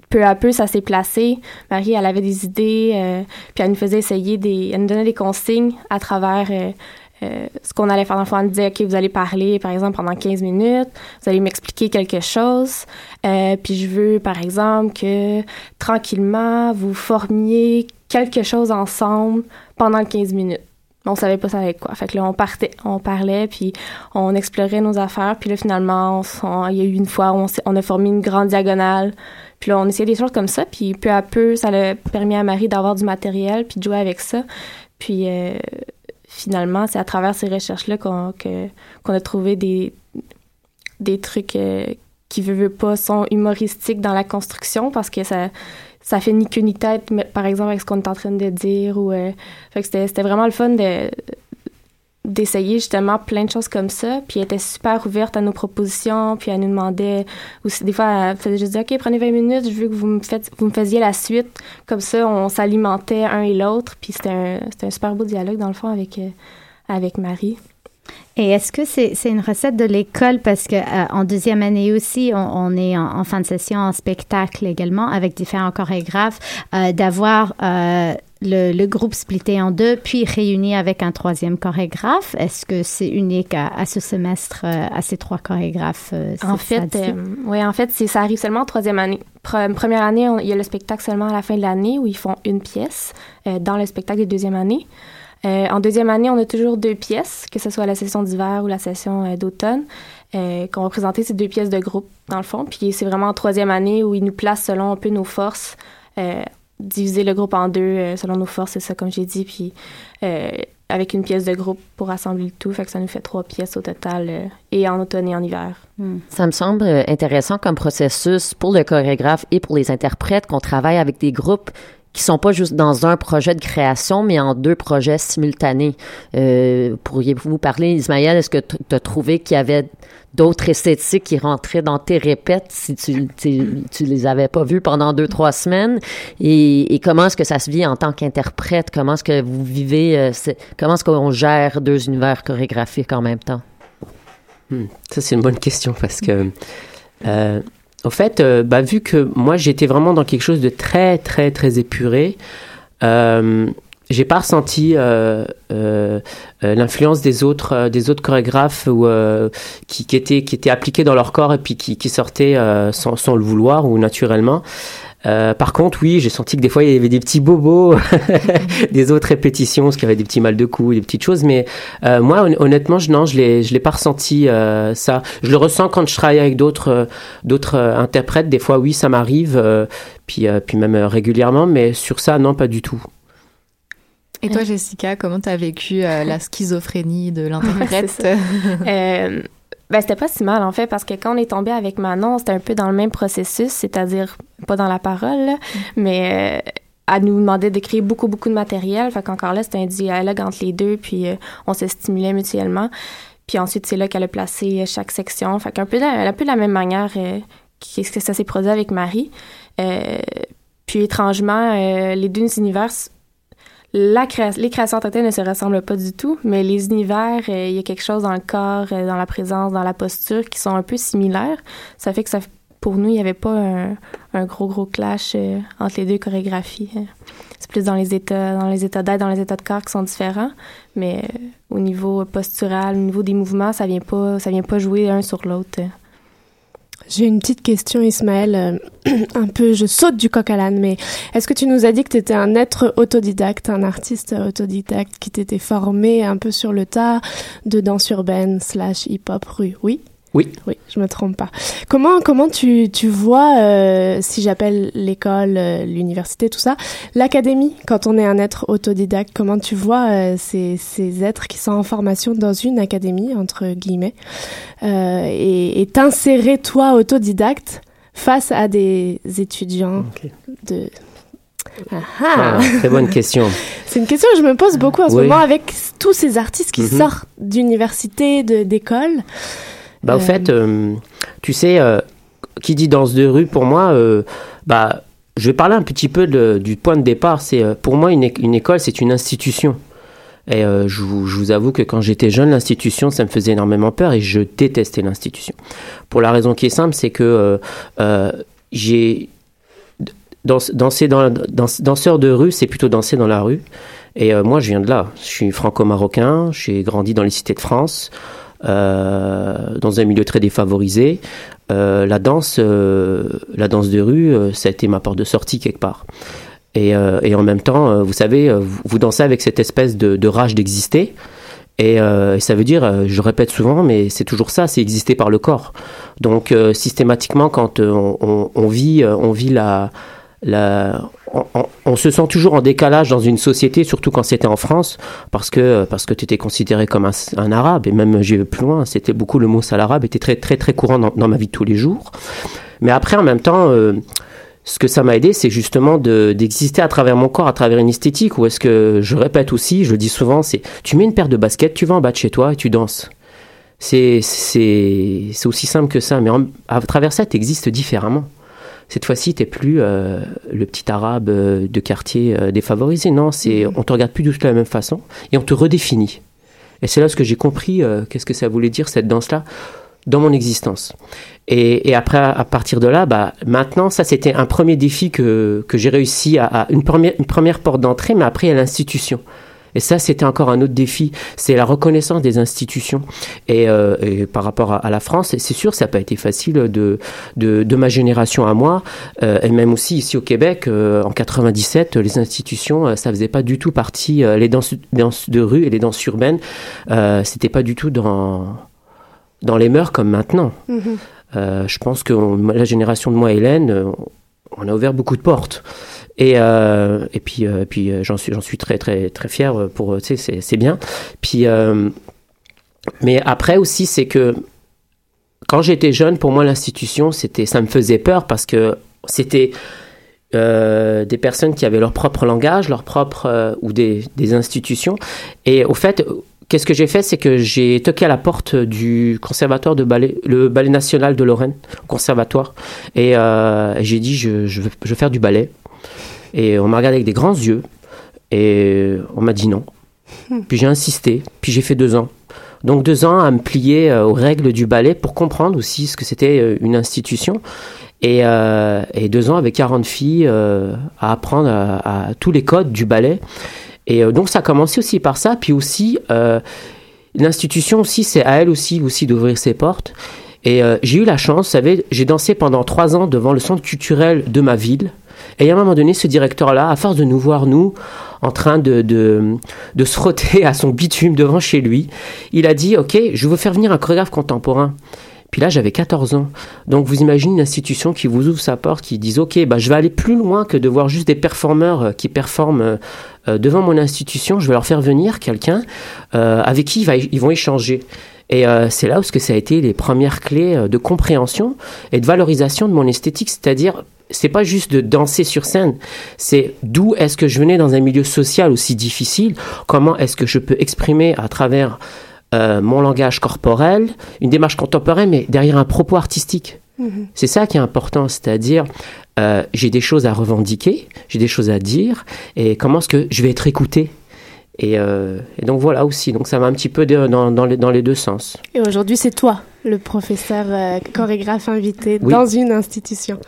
peu à peu, ça s'est placé. Marie, elle avait des idées, euh, puis elle nous faisait essayer des... Elle nous donnait des consignes à travers euh, euh ce qu'on allait faire dans le fond. Elle nous disait, OK, vous allez parler, par exemple, pendant 15 minutes. Vous allez m'expliquer quelque chose. Euh, puis je veux, par exemple, que tranquillement, vous formiez quelque chose ensemble pendant 15 minutes on savait pas ça avec quoi. Fait que là, on partait, on parlait, puis on explorait nos affaires, puis là, finalement, il y a eu une fois où on, a formé une grande diagonale, puis là, on essayait des choses comme ça, puis peu à peu, ça a permis à Marie d'avoir du matériel, puis de jouer avec ça. Puis euh, finalement, c'est à travers ces recherches-là qu'on qu'on a trouvé des, des trucs euh, qui, veut, veut pas, sont humoristiques dans la construction, parce que ça ça fait ni queue ni tête, par exemple, avec ce qu'on est en train de dire. Ou, euh, fait que c'était vraiment le fun de d'essayer justement plein de choses comme ça. Puis elle était super ouverte à nos propositions, puis elle nous demandait aussi, des fois, elle faisait juste dire, OK, prenez 20 minutes, je veux que vous me, faites, vous me faisiez la suite. Comme ça, on s'alimentait un et l'autre, puis c'était un, un super beau dialogue, dans le fond, avec, euh, avec Marie. Et est-ce que c'est c'est une recette de l'école? Parce que euh, en deuxième année aussi, on, on est en, en fin de session en spectacle également avec différents chorégraphes, euh, d'avoir euh, le, le groupe splitté en deux, puis réuni avec un troisième chorégraphe. Est-ce que c'est unique à, à ce semestre, à ces trois chorégraphes? En fait, ouais, en fait, ça arrive seulement en troisième année. Pre- première année, on- il y a le spectacle seulement à la fin de l'année où ils font une pièce dans le spectacle des deuxième année. Euh, en deuxième année, on a toujours deux pièces, que ce soit la session d'hiver ou la session euh, d'automne, euh, qu'on va présenter ces deux pièces de groupe dans le fond. Puis c'est vraiment en troisième année où ils nous placent selon un peu nos forces, euh, diviser le groupe en deux euh, selon nos forces, c'est ça comme j'ai dit. Puis euh, avec une pièce de groupe pour assembler le tout, fait que ça nous fait trois pièces au total, euh, et en automne et en hiver. Ça me semble intéressant comme processus pour le chorégraphe et pour les interprètes qu'on travaille avec des groupes qui sont pas juste dans un projet de création, mais en deux projets simultanés. Euh, Pourriez-vous parler, Ismaël, est-ce que tu as trouvé qu'il y avait d'autres esthétiques qui rentraient dans tes répètes si tu, tu, tu les avais pas vus pendant deux, trois semaines? Et, comment est-ce que ça se vit en tant qu'interprète? Comment est-ce que vous vivez, euh, comment est-ce qu'on gère deux univers chorégraphiques en même temps? Hmm, Ça, c'est une bonne question parce que, euh, au fait, euh, bah, vu que moi, j'étais vraiment dans quelque chose de très, très, très épuré, euh, j'ai pas ressenti euh, l'influence des autres, des autres chorégraphes ou, qui, étaient, qui étaient appliqués dans leur corps et puis qui, sortaient sans le vouloir ou naturellement. Euh, par contre, oui, j'ai senti que des fois il y avait des petits bobos, des autres répétitions, parce qu'il y avait des petits mal de cou, des petites choses. Mais euh, moi, hon- honnêtement, je, non, je l'ai, je l'ai pas ressenti euh, ça. Je le ressens quand je travaille avec d'autres, euh, d'autres euh, interprètes. Des fois, oui, ça m'arrive, euh, puis, euh, puis même euh, régulièrement. Mais sur ça, non, pas du tout. Et toi, Jessica, comment t'as vécu euh, la schizophrénie de l'interprète? Euh, ben, c'était pas si mal, en fait, parce que quand on est tombé avec Manon, c'était un peu dans le même processus, c'est-à-dire pas dans la parole, là, mais euh, elle nous demandait de créer beaucoup, beaucoup de matériel. Fait qu'encore là, c'était un dialogue entre les deux, puis euh, on se stimulait mutuellement. Puis ensuite, c'est là qu'elle a placé euh, chaque section. Fait qu'un peu, de- un peu de la même manière euh, qu'est-ce que ça s'est produit avec Marie. Euh, puis étrangement, les deux univers la créa- les créations telles ne se ressemblent pas du tout, mais les univers, euh, il y a quelque chose dans le corps, euh, dans la présence, dans la posture qui sont un peu similaires. Ça fait que ça, pour nous, il n'y avait pas un, gros, gros clash euh, entre les deux chorégraphies. euh. C'est plus dans les états, dans les états d'être, dans les états de corps qui sont différents, mais au niveau postural, au niveau des mouvements, ça vient pas, ça vient pas jouer un sur l'autre. J'ai une petite question, Ismaël. euh, un peu, je saute du coq à l'âne, mais est-ce que tu nous as dit que tu étais un être autodidacte, un artiste autodidacte qui t'était formé un peu sur le tas de danse urbaine slash hip-hop rue? Oui Oui. Oui, je me trompe pas. Comment, comment tu, tu vois, euh, si j'appelle l'école, euh, l'université, tout ça, l'académie, quand on est un être autodidacte, comment tu vois euh, ces, ces êtres qui sont en formation dans une académie, entre guillemets, et t'insérer, toi, autodidacte, face à des étudiants de... Ah ah. Ah, très bonne question. C'est une question que je me pose beaucoup en ce moment avec tous ces artistes qui Mhm. sortent d'université, d'école. Bah, au Euh, fait, euh, tu sais, euh, qui dit danse de rue, pour moi, euh, bah, je vais parler un petit peu de- du point de départ. C'est euh, Pour moi, une, une école, c'est une institution. Et euh, je, vous, je vous avoue que quand j'étais jeune, l'institution, ça me faisait énormément peur et je détestais l'institution. Pour la raison qui est simple, c'est que euh, euh, j'ai dans, danser dans, dans, danseur de rue, c'est plutôt danser dans la rue. Et euh, moi, je viens de là. Je suis franco-marocain. J'ai grandi dans les cités de France, euh, dans un milieu très défavorisé. Euh, la danse, euh, la danse de rue, euh, ça a été ma porte de sortie quelque part. Et, euh, en même temps, euh, vous savez, euh, vous, dansez avec cette espèce de, rage d'exister. Et, euh, ça veut dire, euh, je répète souvent, mais c'est toujours ça, c'est exister par le corps. Donc euh, systématiquement, quand euh, on, vit, euh, on vit la, on, se sent toujours en décalage dans une société, surtout quand c'était en France, parce que parce que tu étais considéré comme un, un arabe. Et même j'ai plus loin, c'était beaucoup le mot sale arabe était très très très courant dans, ma vie de tous les jours. Mais après, en même temps. euh, ce que ça m'a aidé, c'est justement de- d'exister à travers mon corps, à travers une esthétique, où est-ce que, je répète aussi, je le dis souvent, c'est tu mets une paire de baskets, tu vas en bas de chez toi et tu danses. C'est c'est c'est aussi simple que ça, mais à travers ça, tu existes différemment. Cette fois-ci, t'es plus euh, le petit arabe euh, de quartier euh, défavorisé. Non, c'est on te regarde plus du tout de la même façon et on te redéfinit. Et c'est là ce que j'ai compris euh, qu'est-ce que ça voulait dire cette danse-là dans mon existence. Et, et, après, à partir de là, bah, maintenant, ça c'était un premier défi que, que j'ai réussi à, à, une, première, une première porte d'entrée, mais après à l'institution. Et ça, c'était encore un autre défi, c'est la reconnaissance des institutions. Et, euh, et par rapport à, à la France, c'est sûr, ça n'a pas été facile de, de, de, ma génération à moi, euh, et même aussi ici au Québec, euh, en 97, les institutions, ça faisait pas du tout partie, les danses, danses, de rue et les danses urbaines, c'était pas du tout dans, dans les mœurs comme maintenant. Mm -hmm. je pense que on, la génération de moi, Hélène, on a ouvert beaucoup de portes. Et, euh, et puis, euh, puis j'en suis, j'en suis très, très, très fier pour, tu sais, c'est bien. Puis, euh, mais après aussi, c'est que quand j'étais jeune, pour moi, l'institution, c'était, ça me faisait peur parce que c'était euh, des personnes qui avaient leur propre langage, leur propre, euh, ou des, des institutions. Et au fait, qu'est-ce que j'ai fait? C'est que j'ai toqué à la porte du conservatoire de ballet, le ballet national de Lorraine, conservatoire. Et euh, j'ai dit, je, je, je veux faire du ballet. Et on m'a regardé avec des grands yeux. Et on m'a dit non. Puis j'ai insisté. Puis j'ai fait deux ans. Donc deux ans à me plier aux règles du ballet pour comprendre aussi ce que c'était une institution. Et, euh, et, deux ans avec 40 filles euh, à apprendre à, à, tous les codes du ballet. Et euh, donc ça a commencé aussi par ça. Puis aussi, l'institution aussi, c'est à elle aussi, aussi d'ouvrir ses portes. Et j'ai eu la chance, vous savez, j'ai dansé pendant trois ans devant le centre culturel de ma ville. Et à un moment donné, ce directeur-là, à force de nous voir, nous, en train de, de, de, se frotter à son bitume devant chez lui, il a dit, OK, je veux faire venir un chorégraphe contemporain. Puis là, j'avais 14 ans. Donc, vous imaginez une institution qui vous ouvre sa porte, qui dit, OK, bah, je vais aller plus loin que de voir juste des performeurs qui performent euh, devant mon institution. Je vais leur faire venir quelqu'un euh, avec qui ils vont échanger. Et euh, c'est là où ça a été les premières clés de compréhension et de valorisation de mon esthétique, c'est-à-dire c'est pas juste de danser sur scène, c'est d'où est-ce que je venais dans un milieu social aussi difficile, comment est-ce que je peux exprimer à travers euh, mon langage corporel, une démarche contemporaine, mais derrière un propos artistique. Mmh. C'est ça qui est important, c'est-à-dire euh, j'ai des choses à revendiquer, j'ai des choses à dire, et comment est-ce que je vais être écouté? Et, euh, et, donc voilà aussi, donc ça va un petit peu dans, dans, les, dans les deux sens. Et aujourd'hui, c'est toi, le professeur euh, chorégraphe invité oui. dans une institution.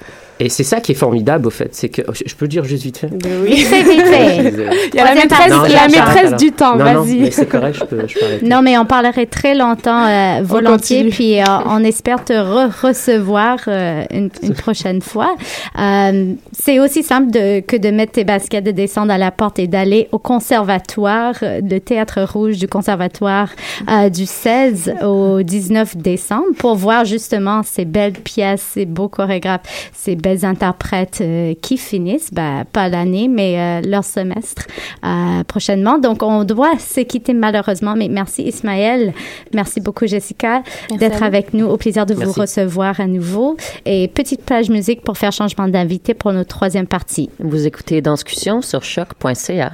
Et c'est ça qui est formidable, au fait, c'est que je peux le dire juste vite fait? Oui, vite fait, vite fait. Il y a la maîtresse, non, la maîtresse du temps. Vas-y. c'est correct, je peux, je peux arrêter. Non, mais on parlerait très longtemps euh, volontiers, puis euh, on espère te re recevoir euh, une, une, prochaine fois. Euh, c'est aussi simple de, que de mettre tes baskets, de descendre à la porte et d'aller au conservatoire, le théâtre rouge du conservatoire du 16 au 19 décembre pour voir justement ces belles pièces, ces beaux chorégraphes, ces belles interprètes euh, qui finissent, ben, pas l'année, mais euh, leur semestre euh, prochainement. Donc, on doit se quitter malheureusement, mais merci Ismaël, merci beaucoup Jessica d'être avec nous. Au plaisir de merci. vous recevoir à nouveau. Et petite page musique pour faire changement d'invité pour notre troisième partie. Vous écoutez Danscussion sur choc.ca.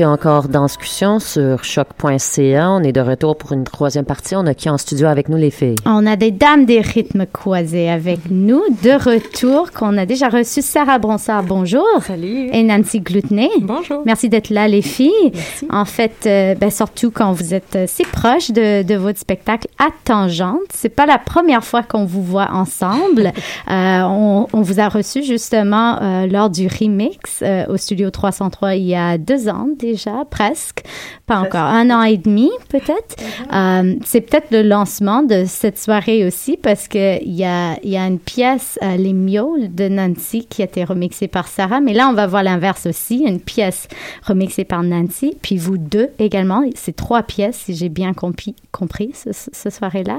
écoutez encore Danscussion sur choc.ca. On est de retour pour une troisième partie. On a qui en studio avec nous, les filles? On a des dames des rythmes croisés avec nous. De retour, qu'on a déjà reçu Sarah Bronsard. Bonjour. Salut. Et Nancy Gloutenay. Bonjour. Merci d'être là, les filles. En fait, euh, ben, surtout quand vous êtes euh, si proches de, de votre spectacle à Tangente. C'est pas la première fois qu'on vous voit ensemble. Euh, on, on vous a reçu justement euh, lors du remix euh, au Studio 303 il y a deux ans déjà, presque. Pas encore, un an et demi peut-être. Euh, c'est peut-être le lancement de cette soirée aussi parce qu'il y a, il y a une pièce, euh, Les Mioles de Nancy, qui a été remixée par Sarah. Mais là, on va voir l'inverse aussi, une pièce remixée par Nancy. Puis vous deux également. C'est trois pièces, si j'ai bien compris, compris ce, ce soirée-là.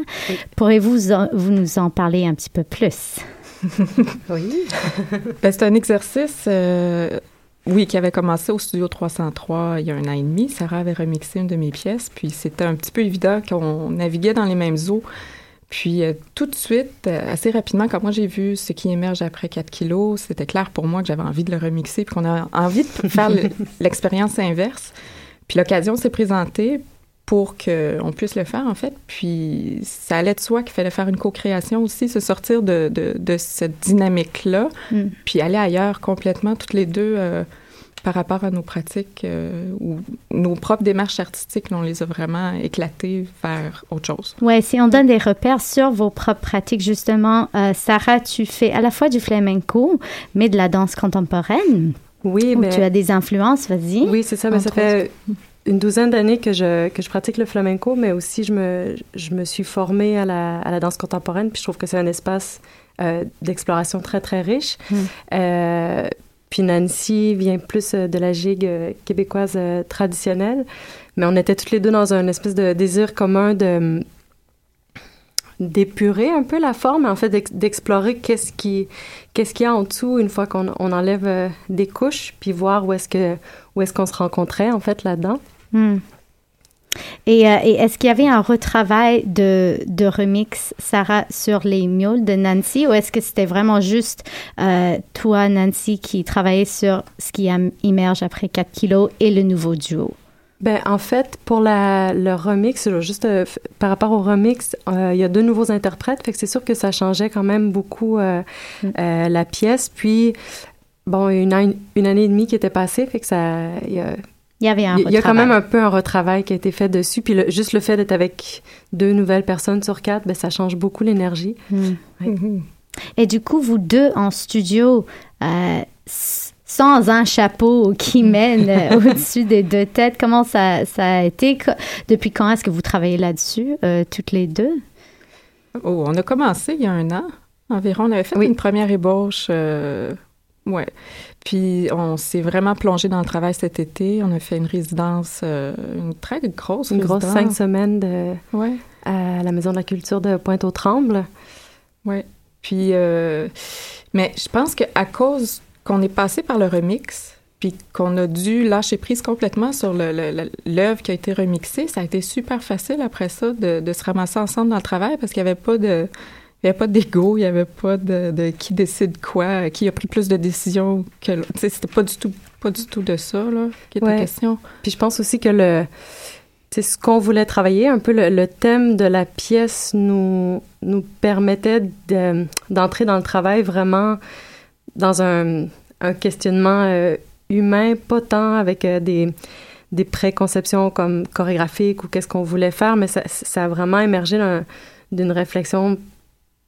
Pourrez-vous en- vous nous en parler un petit peu plus? Oui. Ben, c'est un exercice, euh, oui, qui avait commencé au Studio 303 il y a un an et demi. Sarah avait remixé une de mes pièces, puis c'était un petit peu évident qu'on naviguait dans les mêmes eaux. Puis euh, tout de suite, euh, assez rapidement, quand moi j'ai vu ce qui émerge après 4 kilos, c'était clair pour moi que j'avais envie de le remixer, puis qu'on a envie de faire le- l'expérience inverse. Puis l'occasion s'est présentée pour qu'on puisse le faire, en fait. Puis ça allait de soi qu'il fallait faire une co-création aussi, se sortir de, de, de cette dynamique-là, Mm. puis aller ailleurs complètement, toutes les deux, euh, par rapport à nos pratiques euh, ou nos propres démarches artistiques, on les a vraiment éclatées vers autre chose. Ouais, si on donne des repères sur vos propres pratiques, justement, euh, Sarah, tu fais à la fois du flamenco, mais de la danse contemporaine. ben Ou Oh, tu mais- as des influences, vas-y. Oui, c'est ça. Mais ça Entre fait une douzaine d'années que je, que je pratique le flamenco, mais aussi je me, je me suis formée à la, à la danse contemporaine, puis je trouve que c'est un espace euh, d'exploration très, très riche. Mm. Euh, puis Nancy vient plus euh, de la gigue québécoise traditionnelle, mais on était toutes les deux dans un espèce de désir commun de d'épurer un peu la forme, en fait, d'ex- d'explorer qu'est-ce qui qu'est-ce qu'il y a en dessous une fois qu'on on enlève des couches, puis voir où est-ce que où est-ce qu'on se rencontrait en fait là-dedans. Hmm. Et, euh, et est-ce qu'il y avait un retravail de, de remix, Sarah, sur les mioles de Nancy, ou est-ce que c'était vraiment juste euh, toi, Nancy, qui travaillait sur ce qui émerge après 4 kilos et le nouveau duo? Ben, en fait, pour la, le remix, juste euh, par rapport au remix, euh, il y a deux nouveaux interprètes, fait que c'est sûr que ça changeait quand même beaucoup euh, euh, la pièce. Puis, bon, une, an- une année et demie qui était passée, fait que ça... Il y a, Il y avait un il y a quand même un peu un retravail qui a été fait dessus. Puis le- juste le fait d'être avec deux nouvelles personnes sur quatre, ben, ça change beaucoup l'énergie. Hmm. Ouais. Et du coup, vous deux en studio, euh, sans un chapeau qui mène euh, au-dessus des deux têtes, comment ça, ça a été? Depuis quand est-ce que vous travaillez là-dessus, euh, toutes les deux? Oh, on a commencé il y a un an environ. On avait fait une première ébauche. Ouais. Puis on s'est vraiment plongé dans le travail cet été. On a fait une résidence, euh, une très grosse Une grosse cinq semaines de, Ouais. à la Maison de la Culture de Pointe-aux-Trembles. Oui. Puis, euh, mais je pense qu'à cause qu'on est passé par le remix, puis qu'on a dû lâcher prise complètement sur l'œuvre qui a été remixée, ça a été super facile après ça de, de se ramasser ensemble dans le travail parce qu'il n'y avait pas de. Il n'y avait pas d'ego, il n'y avait pas de, de qui décide quoi, qui a pris plus de décisions que l'autre. C'était pas du tout, pas du tout de ça, là, qui était Ouais. question. Puis je pense aussi que le c'est ce qu'on voulait travailler, un peu le, le thème de la pièce nous, nous permettait de- d'entrer dans le travail vraiment dans un, un questionnement euh, humain, pas tant avec euh, des, des préconceptions comme chorégraphiques ou qu'est-ce qu'on voulait faire, mais ça, ça a vraiment émergé d'un- d'une réflexion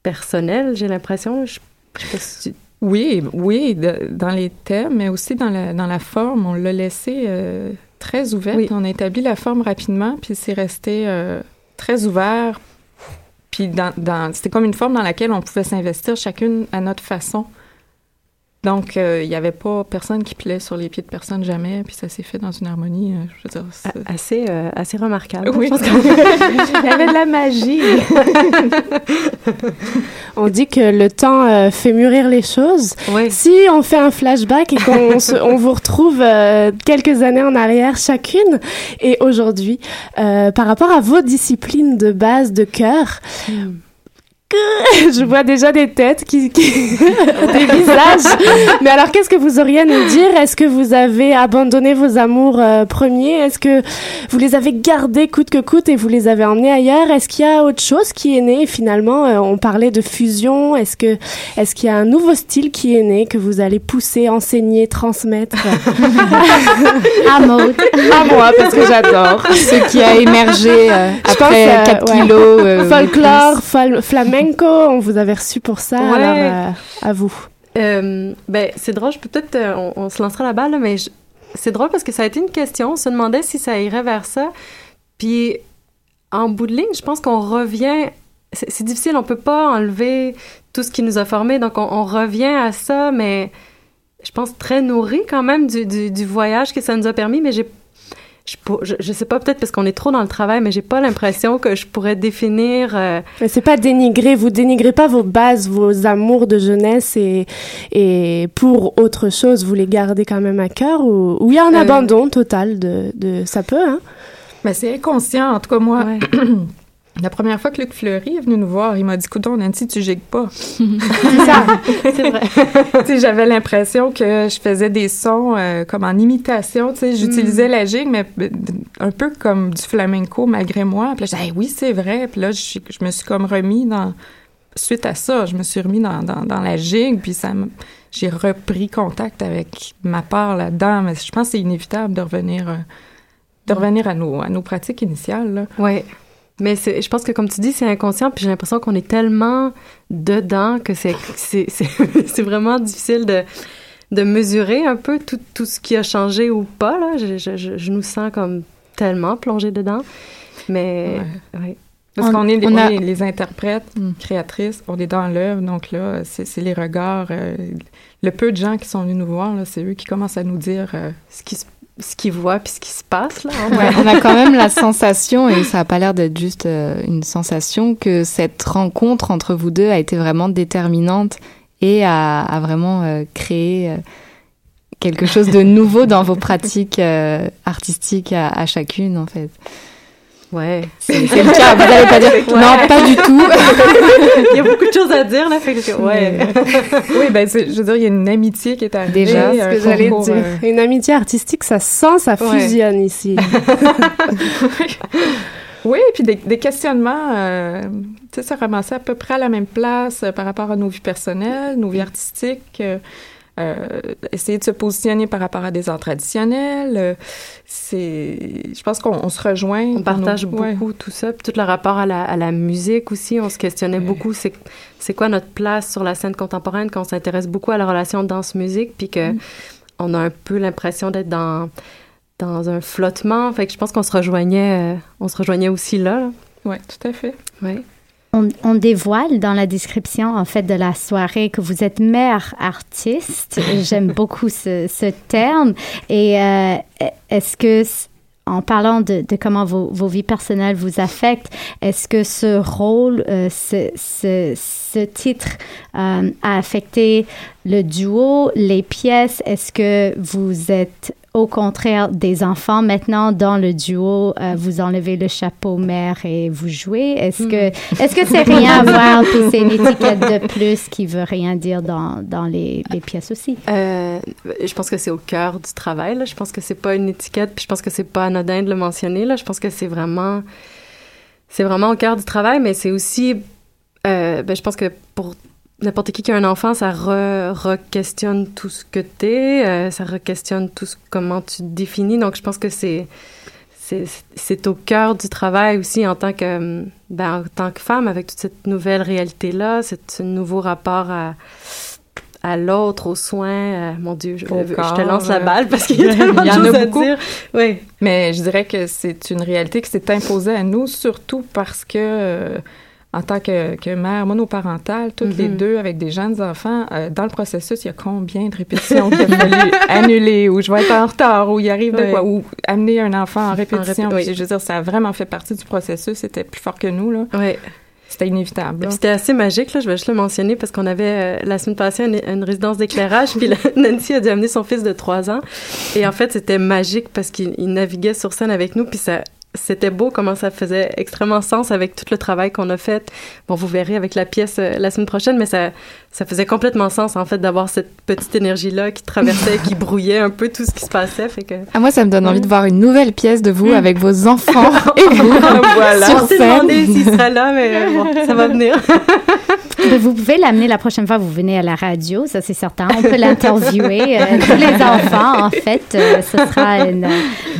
personnelle, j'ai l'impression. Je, je sais pas si tu- Oui, oui, de- dans les thèmes, mais aussi dans la, dans la forme. On l'a laissé euh, très ouverte. On a établi la forme rapidement, puis c'est resté euh, très ouvert. Puis dans, dans- c'était comme une forme dans laquelle on pouvait s'investir chacune à notre façon. Donc, euh, il n'y avait pas personne qui plaît sur les pieds de personne jamais, puis ça s'est fait dans une harmonie, euh, je veux dire. assez, euh, assez remarquable. Oui. Je pense que- Il y avait de la magie. on dit que le temps euh, fait mûrir les choses. Si on fait un flashback et qu'on se- on vous retrouve euh, quelques années en arrière chacune et aujourd'hui, euh, par rapport à vos disciplines de base de cœur, Je vois déjà des têtes, qui, qui- des visages. Mais alors, qu'est-ce que vous auriez à nous dire? Est-ce que vous avez abandonné vos amours euh, premiers? Est-ce que vous les avez gardés coûte que coûte et vous les avez emmenés ailleurs? Est-ce qu'il y a autre chose qui est né finalement? Euh, On parlait de fusion. Est-ce que est-ce qu'il y a un nouveau style qui est né que vous allez pousser, enseigner, transmettre? À Maud. À moi, parce que j'adore. Ce qui a émergé euh, Je après pense, euh, 4 ouais. kilos. euh, Folklore, fol- flamenco, on vous avait reçu pour ça. Ouais. Alors, euh, à vous. Euh, ben, c'est drôle, je peux peut-être, euh, on, on se lancera la balle, là, mais je- c'est drôle parce que ça a été une question. On se demandait si ça irait vers ça. Puis, en bout de ligne, je pense qu'on revient. C'est c'est difficile, on peut pas enlever tout ce qui nous a formés, donc on, on revient à ça, mais je pense très nourri quand même du, du, du voyage que ça nous a permis, mais j'ai je, pour- je, je sais pas, peut-être parce qu'on est trop dans le travail, mais j'ai pas l'impression que je pourrais définir. euh, Mais c'est pas dénigrer, vous dénigrez pas vos bases, vos amours de jeunesse et, et pour autre chose, vous les gardez quand même à cœur ou ou il y a un Euh, abandon total de, de ça peut, hein? Mais c'est inconscient. En tout cas, moi, la première fois que Luc Fleury est venu nous voir, il m'a dit Coudon, Nancy, tu gigues pas. C'est ça, c'est vrai. J'avais l'impression que je faisais des sons euh, comme en imitation. J'utilisais la gigue, mais un peu comme du flamenco malgré moi. Puis là, j'ai dit, Hey, oui, c'est vrai. Puis là, je, je me suis comme remis dans. Suite à ça, je me suis remis dans, dans, dans la gigue, puis ça me- j'ai repris contact avec ma part là-dedans. Mais je pense que c'est inévitable de revenir, euh, de revenir à nos, à nos pratiques initiales. Là. Ouais. Mais je pense que comme tu dis, c'est inconscient, puis j'ai l'impression qu'on est tellement dedans que c'est, c'est, c'est, c'est vraiment difficile de, de mesurer un peu tout, tout ce qui a changé ou pas. Là. Je, je, je, je nous sens comme tellement plongés dedans. Mais, ouais. Parce On- qu'on est, les- on on a- est les interprètes, créatrices, on est dans l'œuvre, donc là, c'est c'est les regards. euh, le peu de gens qui sont venus nous voir, là, c'est eux qui commencent à nous dire euh, ce qu'ils ce qu'ils voient puis ce qui se passe. Là, Ouais, on a quand même la sensation, et ça n'a pas l'air d'être juste euh, une sensation, que cette rencontre entre vous deux a été vraiment déterminante et a, a vraiment euh, créé euh, quelque chose de nouveau dans vos pratiques artistiques à, à chacune, en fait. Ouais. C'est le cas, vous n'allez pas dire non, pas du tout. il y a beaucoup de choses à dire, là, fait que, ouais. oui, ben, je veux dire, il y a une amitié qui est arrivée. Déjà, ce que j'allais dire. euh, Une amitié artistique, ça sent, ça Ouais. fusionne ici. Oui, puis des, des questionnements, euh, tu sais, ça ramassait à peu près à la même place euh, par rapport à nos vies personnelles, nos vies artistiques, essayer de se positionner par rapport à des arts traditionnels. euh, c'est, je pense qu'on on se rejoint. On partage nos- ouais. beaucoup tout ça, puis tout le rapport à la, à la musique aussi. On se questionnait beaucoup, c'est c'est quoi notre place sur la scène contemporaine quand on s'intéresse beaucoup à la relation danse-musique, puis que on a un peu l'impression d'être dans dans un flottement. Fait que je pense qu'on se rejoignait, euh, on se rejoignait aussi là. là. Oui, tout à fait. On, on dévoile dans la description, en fait, de la soirée que vous êtes mère artiste. J'aime beaucoup ce, ce terme. Et euh, est-ce que, en parlant de, de comment vos, vos vies personnelles vous affectent, est-ce que ce rôle, euh, ce, ce, ce titre euh, a affecté le duo, les pièces? Est-ce que vous êtes au contraire des enfants maintenant dans le duo, euh, vous enlevez le chapeau mère et vous jouez. Est-ce que est-ce que c'est rien à voir? Puis c'est une étiquette de plus qui veut rien dire dans, dans les, les pièces aussi? Euh, je pense que c'est au cœur du travail. Là. Je pense que c'est pas une étiquette, puis je pense que c'est pas anodin de le mentionner. Là. Je pense que c'est vraiment, c'est vraiment au cœur du travail, mais c'est aussi, euh, ben, je pense que pour n'importe qui qui a un enfant, ça re- re-questionne tout ce que t'es, euh, ça re-questionne tout ce, comment tu te définis. Donc, je pense que c'est c'est au cœur du travail aussi en tant que ben, en tant que femme avec toute cette nouvelle réalité là, ce nouveau rapport à à l'autre, aux soins. euh, mon Dieu, je, je te lance la euh, balle parce qu'il y a tellement de choses à dire. Oui. Mais je dirais que c'est une réalité qui s'est imposée à nous, surtout parce que, en tant que, que mère monoparentale, toutes les Mhm. deux avec des jeunes enfants, euh, dans le processus, il y a combien de répétitions qu'il a fallu annuler, ou je vais être en retard, ou il arrive de quoi, ou amener un enfant en répétition. répé- oui. Je veux dire, ça a vraiment fait partie du processus, c'était plus fort que nous, là. Oui. C'était inévitable. C'était assez magique, là, je vais juste le mentionner, parce qu'on avait euh, la semaine passée une, une résidence d'éclairage, puis Nancy a dû amener son fils de 3 ans. Et en fait, c'était magique parce qu'il il naviguait sur scène avec nous, puis ça, c'était beau comment ça faisait extrêmement sens avec tout le travail qu'on a fait. Bon, vous verrez avec la pièce euh, la semaine prochaine, mais ça, ça faisait complètement sens, en fait, d'avoir cette petite énergie-là qui traversait, qui brouillait un peu tout ce qui se passait. Fait que... Ah, moi, ça me donne envie de voir une nouvelle pièce de vous avec vos enfants et vous voilà. sur On s'est scène. demandé s'il sera là, mais euh, bon, ça va venir. Mais vous pouvez l'amener la prochaine fois, vous venez à la radio, ça c'est certain. On peut l'interviewer. euh, tous les enfants, en fait, euh, ce sera une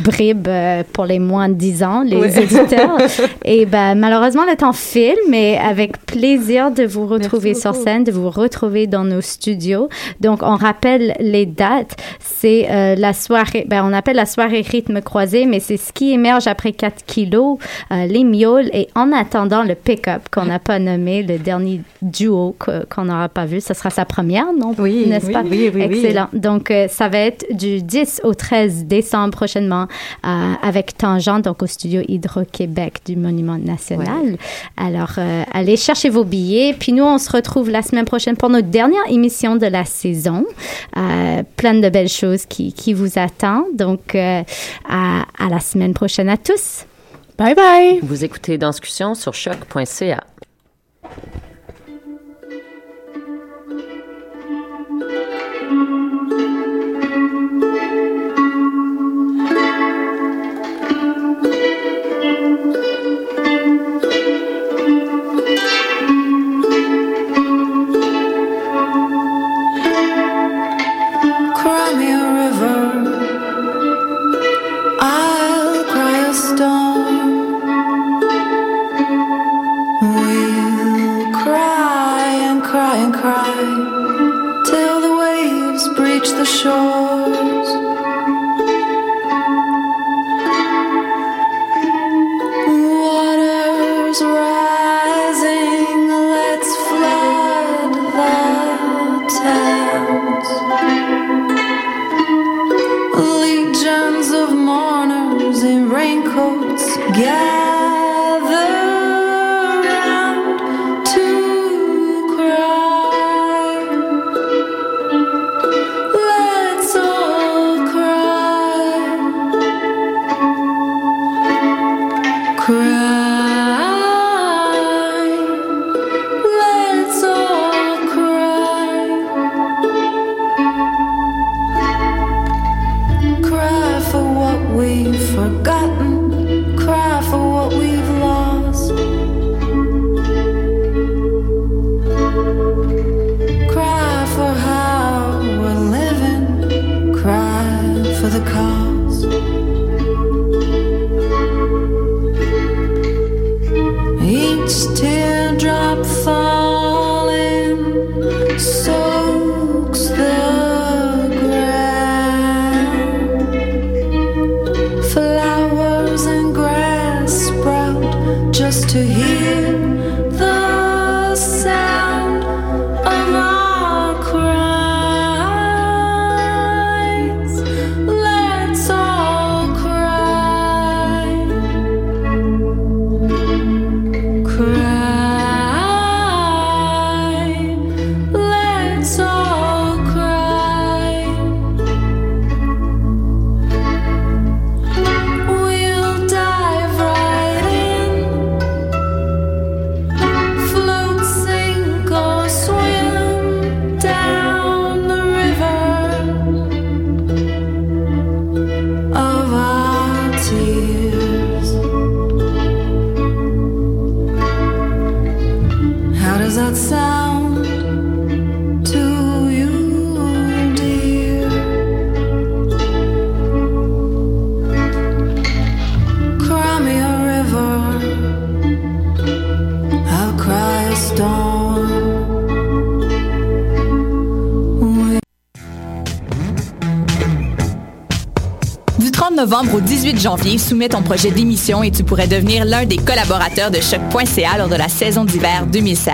bribe euh, pour les moins de 10 ans, les Oui. auditeurs. Et ben, malheureusement, le temps file, mais avec plaisir de vous retrouver sur scène, de vous retrouver dans nos studios. Donc, on rappelle les dates. C'est euh, la soirée, ben, on appelle la soirée rythme croisé, mais c'est ce qui émerge après 4 kilos, euh, les mioles et en attendant le pick-up qu'on n'a pas nommé, le dernier duo qu'on n'aura pas vu. Ce sera sa première, non? Oui, N'est-ce oui, pas? oui. Excellent. Donc, euh, ça va être du 10 au 13 décembre prochainement avec Tangent, donc au studio Hydro-Québec du Monument National. Alors, euh, allez chercher vos billets. Puis nous, on se retrouve la semaine prochaine pour notre dernière émission de la saison. Euh, plein de belles choses qui, qui vous attendent. Donc, euh, à, à la semaine prochaine à tous. Bye bye. Vous écoutez Danscussion sur choc.ca. Cry got janvier, soumets ton projet d'émission et tu pourrais devenir l'un des collaborateurs de choc.ca lors de la saison d'hiver 2016